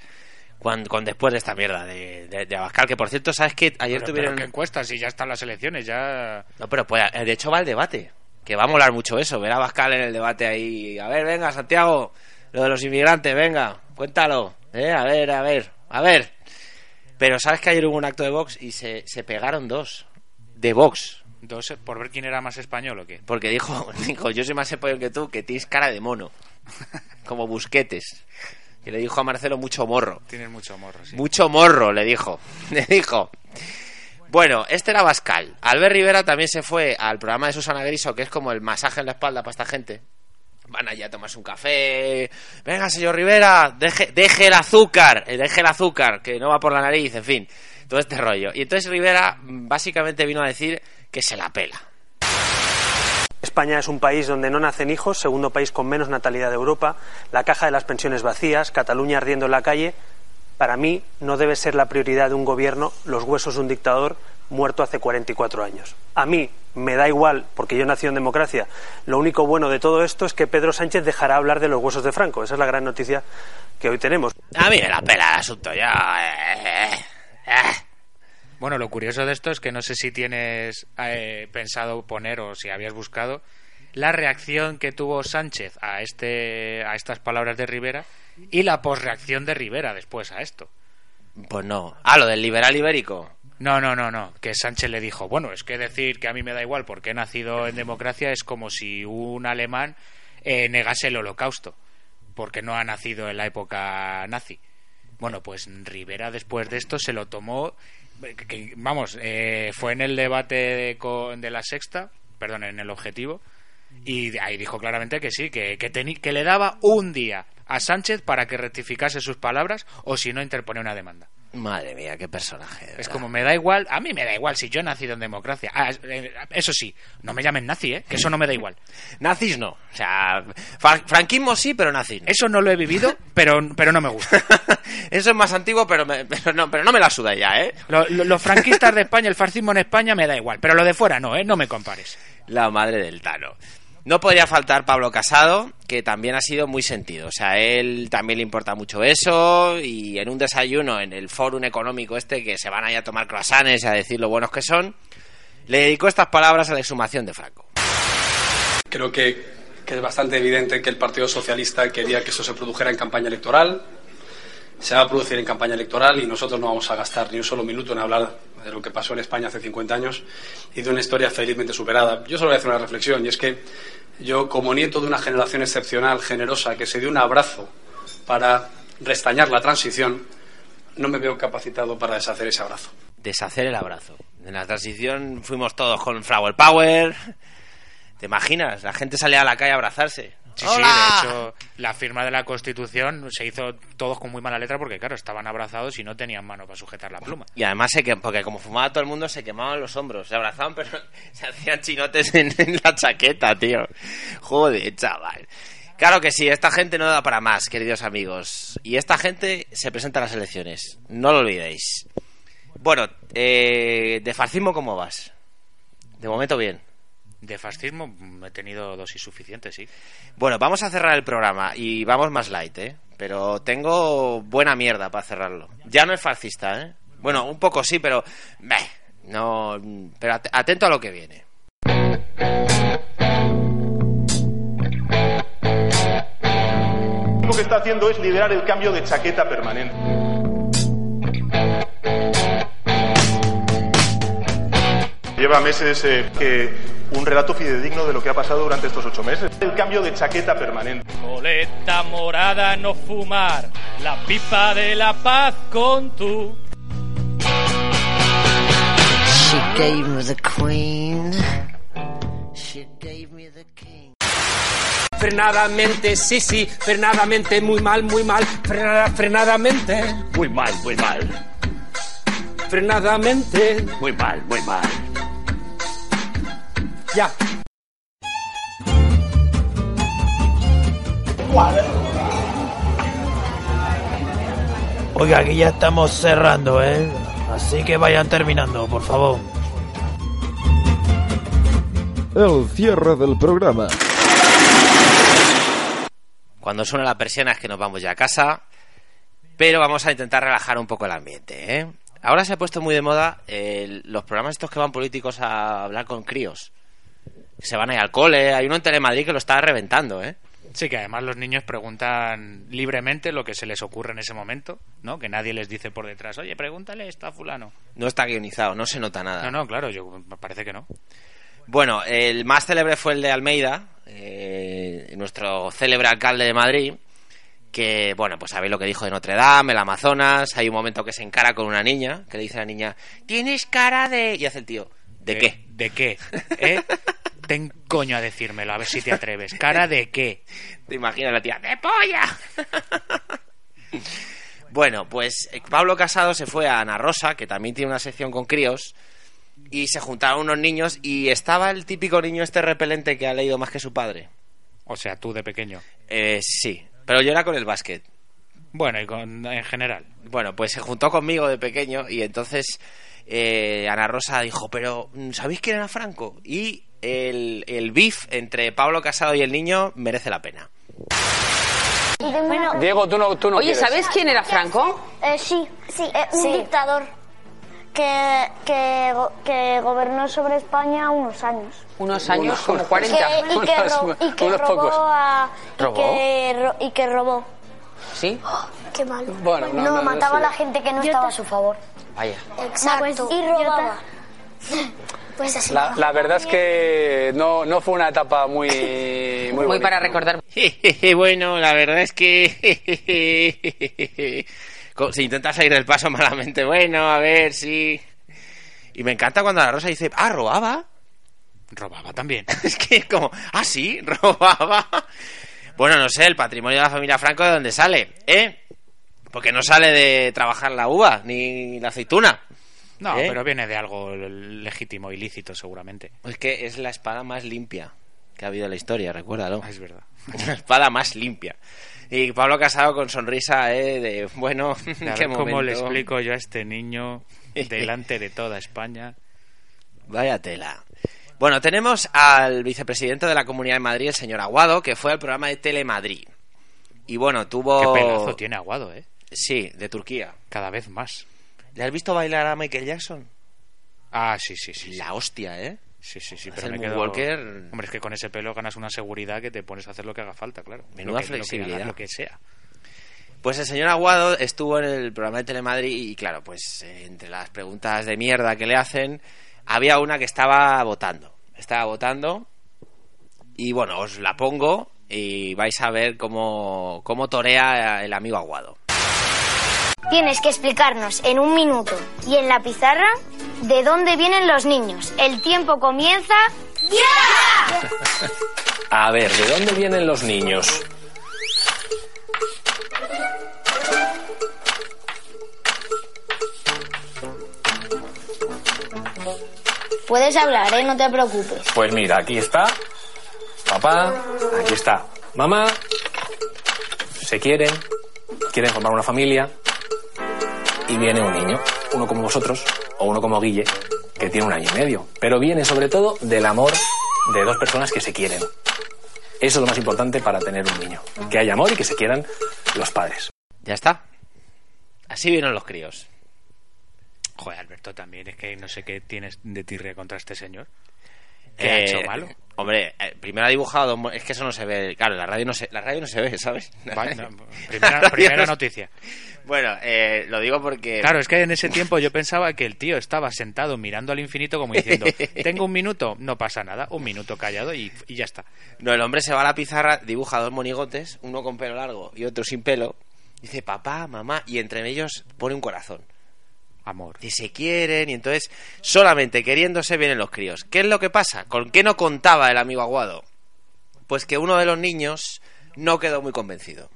Cuando, con después de esta mierda de, de, de Abascal, que por cierto, ¿sabes que Ayer Pero, tuvieron... pero ¿qué encuestas? Si ya están las elecciones, ya... No, pero pues, de hecho va el debate. Que va a molar mucho eso, ver a Bascal en el debate ahí. A ver, venga, Santiago, lo de los inmigrantes, venga, cuéntalo. ¿eh? A ver, a ver, a ver. Pero sabes que ayer hubo un acto de Vox y se, se pegaron dos. De Vox. Dos, por ver quién era más español o qué. Porque dijo, <laughs> dijo, yo soy más español que tú, que tienes cara de mono. Como busquetes. Y le dijo a Marcelo mucho morro. Tienes mucho morro, sí. Mucho morro, le dijo. <laughs> Le dijo. Bueno, este era Bascal. Albert Rivera también se fue al programa de Susana Griso, que es como el masaje en la espalda para esta gente. Van allá a tomarse un café. Venga, señor Rivera, deje, deje el azúcar, eh, deje el azúcar, que no va por la nariz, en fin. Todo este rollo. Y entonces Rivera mm, básicamente vino a decir que se la pela. España es un país donde no nacen hijos, segundo país con menos natalidad de Europa, la caja de las pensiones vacías, Cataluña ardiendo en la calle. Para mí no debe ser la prioridad de un gobierno los huesos de un dictador muerto hace 44 años. A mí me da igual, porque yo nací en democracia. Lo único bueno de todo esto es que Pedro Sánchez dejará hablar de los huesos de Franco. Esa es la gran noticia que hoy tenemos. A mí me la pela el asunto ya. eh, eh. Bueno, lo curioso de esto es que no sé si tienes eh, pensado poner o si habías buscado la reacción que tuvo Sánchez a este a estas palabras de Rivera y la posreacción de Rivera después a esto. Pues no. Ah, lo del liberal ibérico. No, no, no, no. Que Sánchez le dijo, bueno, es que decir que a mí me da igual porque he nacido en democracia es como si un alemán eh, negase el holocausto porque no ha nacido en la época nazi. Bueno, pues Rivera después de esto se lo tomó, que- vamos, eh, fue en el debate de, la sexta, perdón, en el objetivo, y ahí dijo claramente que sí, que, que, teni- que le daba un día a Sánchez para que rectificase sus palabras o si no interponía una demanda. Madre mía, qué personaje. Es como me da igual, a mí me da igual si yo he nacido en democracia. Ah, eh, eso sí, no me llamen nazi, ¿eh? Que eso no me da igual. <laughs> Nazis no. O sea, fra- franquismo sí, pero nazis no. Eso no lo he vivido, <laughs> pero, pero no me gusta. <laughs> Eso es más antiguo, pero, me- pero, no, pero no me la suda ya, ¿eh? Lo- lo- los franquistas de España, el fascismo en España me da igual, pero lo de fuera no, ¿eh? No me compares. La madre del Tano. No podría faltar Pablo Casado, que también ha sido muy sentido. O sea, a él también le importa mucho eso. Y en un desayuno en el fórum económico este, que se van ahí a tomar croissants y a decir lo buenos que son, le dedicó estas palabras a la exhumación de Franco. Creo que, que es bastante evidente que el Partido Socialista quería que eso se produjera en campaña electoral. Se va a producir en campaña electoral y nosotros no vamos a gastar ni un solo minuto en hablar de lo que pasó en España hace 50 años y de una historia felizmente superada. Yo solo voy a hacer una reflexión y es que yo, como nieto de una generación excepcional, generosa, que se dio un abrazo para restañar la transición, no me veo capacitado para deshacer ese abrazo. Deshacer el abrazo. En la transición fuimos todos con Flower Power. ¿Te imaginas? La gente salía a la calle a abrazarse. Sí, ¡Hola! sí, de hecho, la firma de la Constitución se hizo todos con muy mala letra porque, claro, estaban abrazados y no tenían mano para sujetar la pluma. Y además, se que, porque como fumaba todo el mundo, se quemaban los hombros. Se abrazaban, pero <laughs> se hacían chinotes en, en la chaqueta, tío. Joder, chaval. Claro que sí, esta gente no da para más, queridos amigos. Y esta gente se presenta a las elecciones. No lo olvidéis. Bueno, eh, de fascismo, ¿cómo vas? De momento, bien. De fascismo he tenido dosis suficientes, sí. Bueno, vamos a cerrar el programa y vamos más light, ¿eh? Pero tengo buena mierda para cerrarlo. Ya no es fascista, ¿eh? Bueno, un poco sí, pero... Meh, no... Pero atento a lo que viene. Lo que está haciendo es liderar el cambio de chaqueta permanente. Lleva meses eh, que un relato fidedigno de lo que ha pasado durante estos ocho meses. El cambio de chaqueta permanente. Coleta morada, no fumar, la pipa de la paz con tú. She gave me the queen. She gave me the king. Frenadamente, sí, sí, frenadamente, muy mal, muy mal, frena- frenadamente, Muy mal, muy mal. frenadamente, Muy mal, muy mal. Ya. Oiga, aquí ya estamos cerrando, ¿eh? Así que vayan terminando, por favor. El cierre del programa. Cuando suena la persiana es que nos vamos ya a casa, pero vamos a intentar relajar un poco el ambiente, ¿eh? Ahora se ha puesto muy de moda eh, los programas estos que van políticos a hablar con críos. Se van ahí al cole, hay uno en Telemadrid que lo está reventando, ¿eh? Sí, que además los niños preguntan libremente lo que se les ocurre en ese momento, ¿no? Que nadie les dice por detrás, oye, pregúntale esto a fulano. No está guionizado, no se nota nada. No, no, claro, yo parece que no. Bueno, el más célebre fue el de Almeida, eh, nuestro célebre alcalde de Madrid, que, bueno, pues sabéis lo que dijo de Notre Dame, el Amazonas, hay un momento que se encara con una niña, que le dice a la niña, tienes cara de... Y hace el tío, ¿de, qué? ¿De qué? <laughs> ¿Eh? Ten coño a decírmelo, a ver si te atreves. ¿Cara de qué? Te imaginas la tía, ¡de polla! bueno, pues eh, Pablo Casado se fue a Ana Rosa, que también tiene una sección con críos, y se juntaron unos niños y estaba el típico niño este repelente que ha leído más que su padre. O sea, tú de pequeño. Eh, sí, pero yo era con el básquet. Bueno, y con, en general. Bueno, pues se juntó conmigo de pequeño y entonces eh, Ana Rosa dijo, pero mm, ¿sabéis quién era Franco? Y el, el beef entre Pablo Casado y el niño merece la pena. Bueno, Diego, tú no, tú no Oye, quieres. ¿sabes quién era Franco? eh, sí, sí, eh, un dictador que, que, que gobernó sobre España unos años. Unos años, como 40. Que- y, que Unos- ro- y que unos robó pocos. a- y ¿Robó? que ro- y que robó. ¿Sí? Qué malo. Bueno, no, no, no mataba a la gente que no estaba a su favor. Vaya. Exacto. y robaba. Pues así. La, la verdad es que no, no fue una etapa muy... <laughs> Muy, bonita. recordar. <laughs> bueno, la verdad es que <laughs> se intenta salir del paso malamente. Bueno, a ver si... Y me encanta cuando la Rosa dice, ah, robaba. Robaba también. es que es como, ah, sí, robaba. Bueno, no sé, el patrimonio de la familia Franco de dónde sale, ¿eh? Porque no sale de trabajar la uva ni la aceituna. No, ¿Eh? pero viene de algo legítimo, ilícito, seguramente. Es que es la espada más limpia que ha habido en la historia, recuérdalo. Es verdad. <laughs> La espada más limpia. Y Pablo Casado con sonrisa, ¿eh? De, bueno, <laughs> A ¿en ver qué cómo momento? le explico yo a este niño <laughs> delante de toda España. Vaya tela. Bueno, tenemos al vicepresidente de la Comunidad de Madrid, el señor Aguado, que fue al programa de Telemadrid. Y bueno, tuvo... Qué pedazo tiene Aguado, ¿eh? Sí, de Turquía. Cada vez más. ¿Le has visto bailar a Michael Jackson? Ah, sí, sí, sí. La hostia, ¿eh? Sí, sí, sí, pero el me quedo... moonwalker. Hombre, es que con ese pelo ganas una seguridad que te pones a hacer lo que haga falta, claro. Menuda Lo que- flexibilidad. Lo que sea. Pues el señor Aguado estuvo en el programa de Telemadrid y claro, pues eh, entre las preguntas de mierda que le hacen, había una que estaba votando. Estaba votando y bueno, os la pongo y vais a ver cómo, cómo torea el amigo Aguado. Tienes que explicarnos en un minuto y en la pizarra de dónde vienen los niños. El tiempo comienza. ¡Ya! <laughs> A ver, ¿de dónde vienen los niños? Puedes hablar, ¿eh? No te preocupes. Pues mira, aquí está papá, aquí está mamá, se quieren, quieren formar una familia y viene un niño, uno como vosotros o uno como Guille, que tiene un año y medio, pero viene sobre todo del amor de dos personas que se quieren. Eso es lo más importante para tener un niño, que haya amor y que se quieran los padres. Ya está. Así vienen los críos. Joder, Alberto, también es que no sé qué tienes de tirria contra este señor. ¿Qué ha Eh, hecho malo? Hombre, eh, primero ha dibujado Es que eso no se ve. Claro, la radio no se, la radio no se ve, ¿sabes? <laughs> Vale, no, La primera, <laughs> noticia. Bueno, eh, lo digo porque. Claro, es que en ese tiempo yo pensaba que el tío estaba sentado mirando al infinito como diciendo, tengo un minuto, no pasa nada, un minuto callado y, y ya está. No, el hombre se va a la pizarra, dibuja dos monigotes, uno con pelo largo y otro sin pelo. Dice papá, mamá, y entre ellos pone un corazón. Amor. Y se quieren, y entonces solamente queriéndose vienen los críos. ¿Qué es lo que pasa? ¿Con qué no contaba el amigo Aguado? Pues que uno de los niños no quedó muy convencido.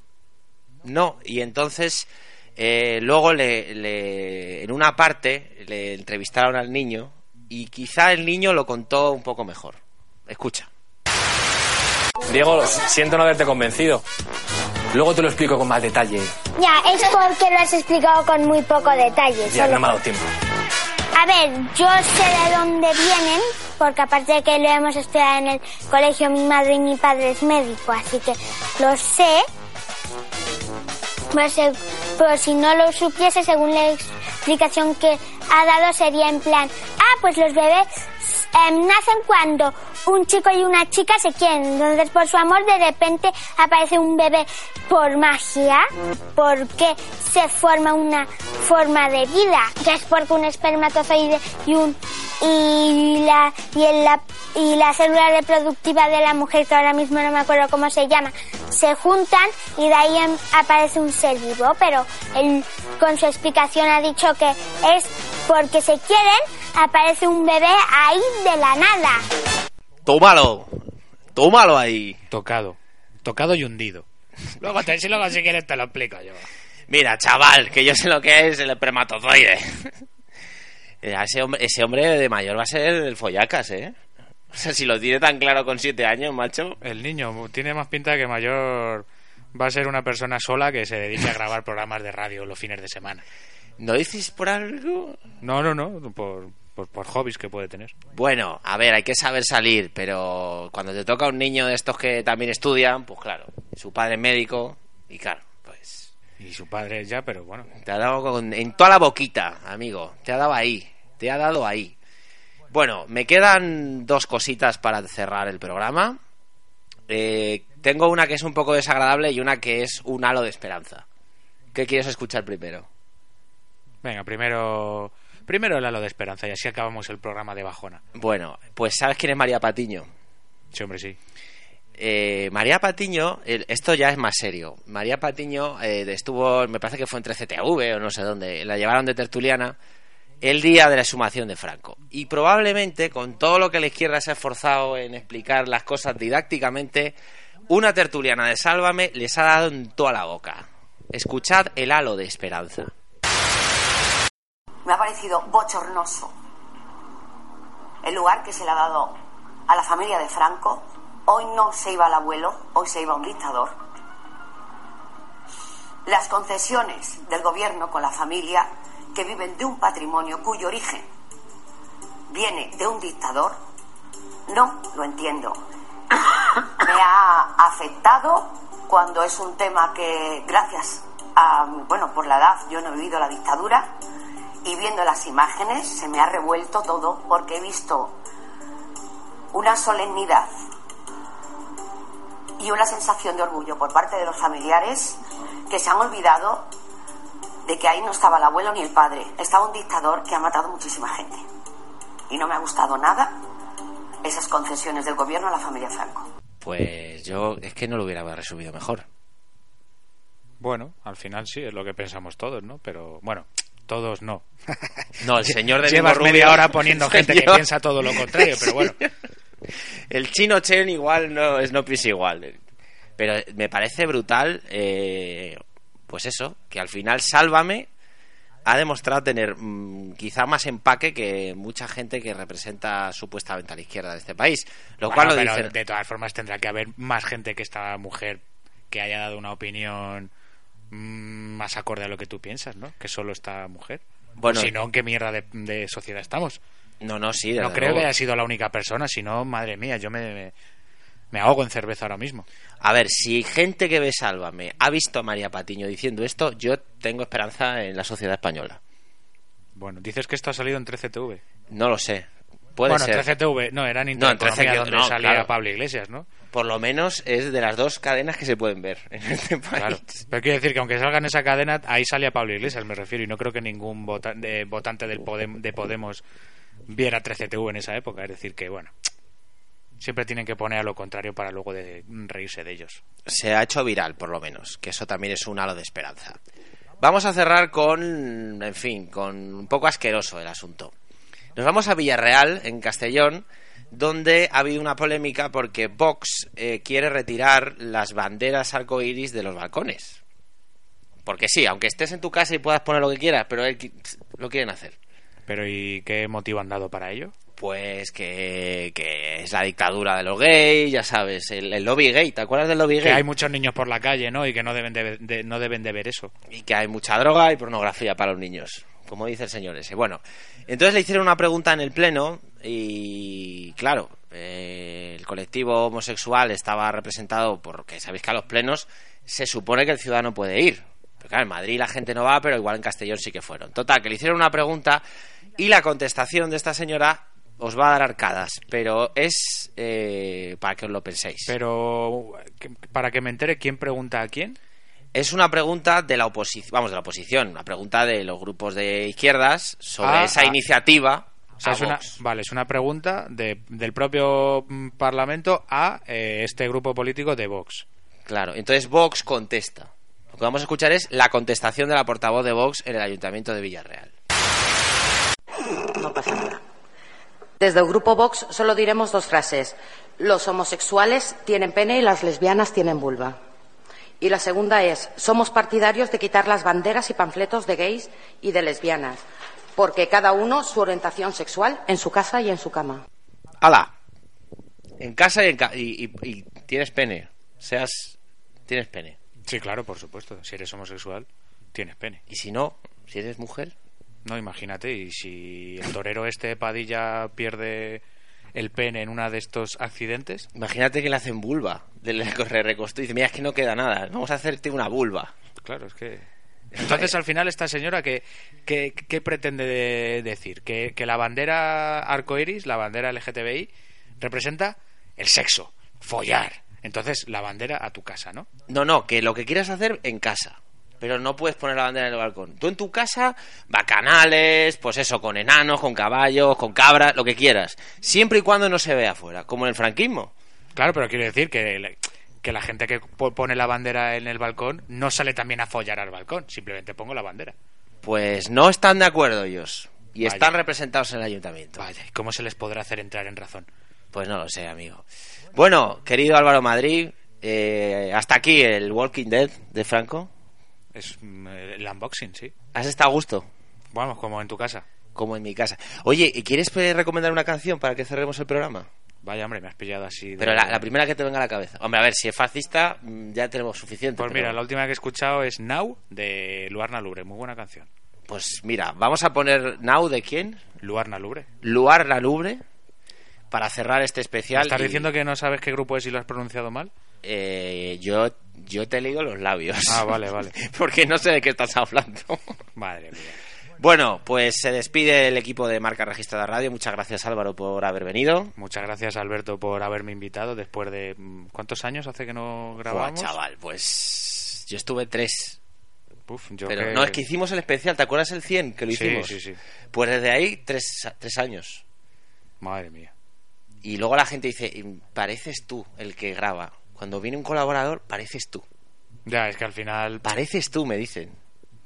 No, y entonces eh, luego le, le- en una parte le entrevistaron al niño y quizá el niño lo contó un poco mejor. Escucha. Diego, siento no haberte convencido. Luego te lo explico con más detalle. Ya, es porque lo has explicado con muy poco detalle. Ya, solo no me ha dado tiempo. A ver, yo sé de dónde vienen, porque aparte de que lo hemos estudiado en el colegio, mi madre y mi padre es médico, así que lo sé. Pues, eh, pero si no lo supiese, según la explicación que ha dado, sería en plan, ah, pues los bebés em, nacen cuando un chico y una chica se quieren. Entonces, por su amor, de repente aparece un bebé por magia, porque se forma una forma de vida, que es porque un espermatozoide y un y la y el- la y la célula reproductiva de la mujer que ahora mismo no me acuerdo cómo se llama se juntan y de ahí em- aparece un ser vivo pero él con su explicación ha dicho que es porque se quieren aparece un bebé ahí de la nada Tómalo. Tómalo ahí. Tocado. Tocado y hundido. Luego, te, si luego si quieres te lo explico yo. Mira, chaval, que yo sé lo que es el espermatozoide. Eh, ese, hombre, ese hombre de mayor va a ser el follacas, ¿eh? O sea, si lo tiene tan claro con siete años, macho. El niño tiene más pinta que mayor va a ser una persona sola que se dedique a grabar programas de radio los fines de semana. ¿No dices por algo? No, no, no, por, por, por hobbies que puede tener. Bueno, a ver, hay que saber salir, pero cuando te toca un niño de estos que también estudian, pues claro, su padre es médico y claro, pues Y su padre ya, pero bueno. te ha dado con- en toda la boquita, amigo, te ha dado ahí, te ha dado ahí. Bueno, me quedan dos cositas para cerrar el programa. Eh, tengo una que es un poco desagradable y una que es un halo de esperanza. ¿Qué quieres escuchar primero? Venga, primero primero el halo de esperanza y así acabamos el programa de bajona. Bueno, pues ¿sabes quién es María Patiño? Sí, hombre, sí. Eh, María Patiño, esto ya es más serio. María Patiño eh, estuvo, me parece que fue entre CTV o no sé dónde, la llevaron de tertuliana el día de la exhumación de Franco. Y probablemente, con todo lo que la izquierda se ha esforzado en explicar las cosas didácticamente, una tertuliana de Sálvame les ha dado en toda la boca. Escuchad el halo de esperanza. Me ha parecido bochornoso el lugar que se le ha dado a la familia de Franco. Hoy no se iba al abuelo, hoy se iba un dictador. Las concesiones del gobierno con la familia que viven de un patrimonio cuyo origen viene de un dictador, no lo entiendo. Me ha afectado cuando es un tema que, gracias a, bueno, por la edad, yo no he vivido la dictadura y viendo las imágenes se me ha revuelto todo porque he visto una solemnidad y una sensación de orgullo por parte de los familiares que se han olvidado de que ahí no estaba el abuelo ni el padre, estaba un dictador que ha matado muchísima gente. Y no me ha gustado nada esas concesiones del gobierno a la familia Franco. Pues yo es que no lo hubiera resumido mejor. Bueno, al final sí, es lo que pensamos todos, ¿no? Pero bueno, todos no. <laughs> No, el señor de Llevas Nimo media Rubio- hora poniendo <laughs> gente que piensa todo lo contrario, pero bueno. <laughs> El chino Chen igual no, es no piensa igual. Pero me parece brutal, eh, pues eso, que al final Sálvame ha demostrado tener mm, quizá más empaque que mucha gente que representa supuestamente a la izquierda de este país. Lo cual lo pero dicen... de todas formas tendrá que haber más gente que esta mujer que haya dado una opinión mm, más acorde a lo que tú piensas, ¿no? Que solo esta mujer. Bueno. si no, ¿en qué mierda de, de sociedad estamos? No, no, sí, No creo luego. que haya sido la única persona, si no, madre mía, yo me, me, me ahogo en cerveza ahora mismo. A ver, si gente que ve Sálvame ha visto a María Patiño diciendo esto, yo tengo esperanza en la sociedad española. Bueno, dices que esto ha salido en 13TV. No lo sé. Puede bueno, ser. 13TV, no, era No, en Intereconomía 13 que- donde no, salía claro. Pablo Iglesias, ¿no? Por lo menos es de las dos cadenas que se pueden ver en este país. Claro. Pero quiero decir que aunque salga en esa cadena, ahí salía Pablo Iglesias, me refiero, y no creo que ningún vota- de- votante del Podem- de Podemos viera 13TV en esa época. Es decir, que bueno, siempre tienen que poner a lo contrario para luego de reírse de ellos. se ha hecho viral, por lo menos, que eso también es un halo de esperanza. Vamos a cerrar con, en fin, con un poco asqueroso el asunto. Nos vamos a Villarreal, en Castellón, donde ha habido una polémica porque Vox eh, quiere retirar las banderas arcoíris de los balcones. Porque sí, aunque estés en tu casa y puedas poner lo que quieras, pero él lo quieren hacer. Pero ¿y qué motivo han dado para ello? Pues que, que es la dictadura de los gays, ya sabes, el, el lobby gay, ¿te acuerdas del lobby Que gay? hay muchos niños por la calle, ¿no? Y que no deben de, de- no deben de ver eso. y que hay mucha droga y pornografía para los niños, como dice el señor ese. Bueno, entonces le hicieron una pregunta en el pleno y, claro, eh, el colectivo homosexual estaba representado porque sabéis que a los plenos se supone que el ciudadano puede ir. Pero claro, en Madrid la gente no va, pero igual en Castellón sí que fueron. Total, que le hicieron una pregunta y la contestación de esta señora os va a dar arcadas, pero es eh, para que os lo penséis. Pero para que me entere quién pregunta a quién. Es una pregunta de la oposición, vamos, de la oposición, una pregunta de los grupos de izquierdas sobre Ah, esa ah. iniciativa. O sea, es una, vale, es una pregunta de- del propio mm, Parlamento a eh, este grupo político de Vox. Claro, entonces Vox contesta. Lo que vamos a escuchar es la contestación de la portavoz de Vox en el Ayuntamiento de Villarreal. No pasa nada. Desde el grupo Vox solo diremos dos frases. Los homosexuales tienen pene y las lesbianas tienen vulva. Y la segunda es, somos partidarios de quitar las banderas y panfletos de gays y de lesbianas, porque cada uno su orientación sexual en su casa y en su cama. ¡Hala! En casa y, en ca- y, y- y tienes pene. Seas. Tienes pene. Sí, claro, por supuesto. Si eres homosexual, tienes pene. Y si no, si eres mujer. No, imagínate, y si el torero este Padilla pierde el pene en uno de estos accidentes, Imagínate que le hacen vulva. Le reconstruye. Dice, mira, es que no queda nada. Vamos a hacerte una vulva. claro, es que... Entonces, al final, esta señora, ¿qué, qué, qué pretende de- decir? Que, que la bandera arcoiris, la bandera LGTBI, representa el sexo, follar. Entonces, la bandera a tu casa, ¿no? No, no, que lo que quieras hacer en casa. Pero no puedes poner la bandera en el balcón. Tú en tu casa, bacanales, pues eso, con enanos, con caballos, con cabras, lo que quieras. Siempre y cuando no se vea afuera, como en el franquismo. Claro, pero quiero decir que, la- que la gente que po- pone la bandera en el balcón no sale también a follar al balcón, simplemente pongo la bandera. Pues no están de acuerdo ellos. Y Vaya. están representados en el ayuntamiento. Vaya, ¿y cómo se les podrá hacer entrar en razón? Pues no lo sé, amigo. Bueno, querido Álvaro Madrid, eh, hasta aquí el Walking Dead de Franco. Es mm, el unboxing, sí. ¿Has estado a gusto? Vamos, como en tu casa. Como en mi casa. Oye, ¿y ¿quieres eh, recomendar una canción para que cerremos el programa? Vaya, hombre, me has pillado así. de- Pero la, la primera que te venga a la cabeza. Hombre, a ver, si es fascista, mm, ya tenemos suficiente. Pues pero- mira, la última que he escuchado es Now de Luarna Lubre, muy buena canción. Pues mira, vamos a poner Now de quién? Luarna Lubre. Luar la Lubre para cerrar este ¿Me especial. estás y, diciendo que no sabes qué grupo es y lo has pronunciado mal? eh, yo, yo te he leído los labios. Ah, vale, <laughs> vale. Porque no sé de qué estás hablando. Madre mía. Bueno, pues se despide el equipo de Marca Registrada Radio. Muchas gracias Álvaro por haber venido. Muchas gracias, Alberto, por haberme invitado después de... mm, ¿Cuántos años hace que no Buah, grabamos? chaval, pues yo estuve tres. Uf, yo Pero que- no, es que hicimos el especial, ¿te acuerdas el 100 que lo Sí, hicimos? sí, sí. Pues desde ahí tres, tres años. Madre mía. Y luego la gente dice, pareces tú el que graba. Cuando viene un colaborador, pareces tú. Ya, es que al final... Pareces tú, me dicen.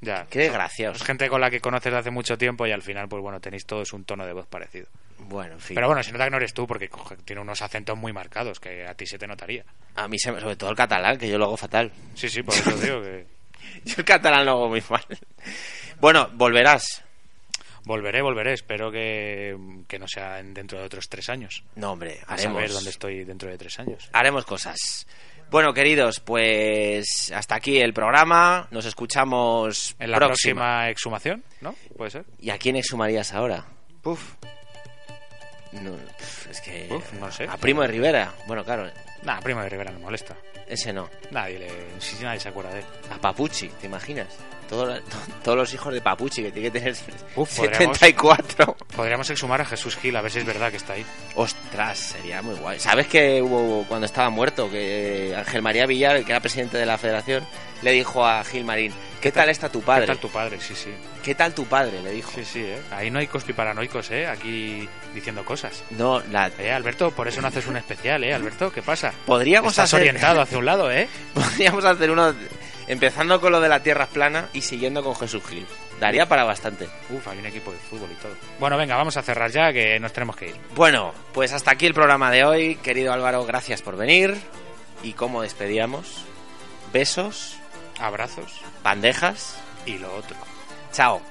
Ya. Qué desgraciados. Es gente con la que conoces de hace mucho tiempo y al final, pues bueno, tenéis todos un tono de voz parecido. Bueno, en fin. Pero bueno, se nota que no eres tú porque tiene unos acentos muy marcados que a ti se te notaría. A mí, se me- sobre todo el catalán, que yo lo hago fatal. Sí, sí, por eso digo que... <laughs> Yo el catalán lo hago muy mal. Bueno, volverás. Volveré, volveré. Espero que, que no sea en- dentro de otros tres años. No, hombre, A haremos. saber dónde estoy dentro de tres años. Haremos cosas. Bueno, queridos, pues hasta aquí el programa. Nos escuchamos En la próxima, exhumación, ¿no? Puede ser. ¿Y a quién exhumarías ahora? Puf. No, es que. Uf, no sé. A Primo de Rivera. Bueno, claro. Nah, Primo de Rivera me molesta. Ese no. Nadie, le, si nadie se acuerda de él. A Papuchi, ¿te imaginas? Todo- to- todos los hijos de Papuchi que tiene que tener Uf, <laughs> podríamos- 74. Podríamos exhumar a Jesús Gil, a ver si es verdad que está ahí. Ostras, sería muy guay. ¿Sabes que hubo cuando estaba muerto que Ángel María Villar, el que era presidente de la federación, le dijo a Gil Marín, ¿qué tal está tu padre? ¿Qué tal tu padre? Sí, sí. ¿Qué tal tu padre? Le dijo. Sí, sí, ¿eh? Ahí no hay conspiparanoicos, ¿eh? Aquí diciendo cosas. No, la... Eh, Alberto, por eso no haces un especial, ¿eh? Alberto, ¿qué pasa? Podríamos Estás hacer... orientado hacia un lado, ¿eh? <laughs> Podríamos hacer uno empezando con lo de la tierra plana y siguiendo con Jesús Gil. Daría para bastante. Uf, hay un equipo de fútbol y todo. Bueno, venga, vamos a cerrar ya que nos tenemos que ir. Bueno, pues hasta aquí el programa de hoy. Querido Álvaro, gracias por venir. ¿Y como despedíamos? Besos. Abrazos. Bandejas. Y lo otro. Chao.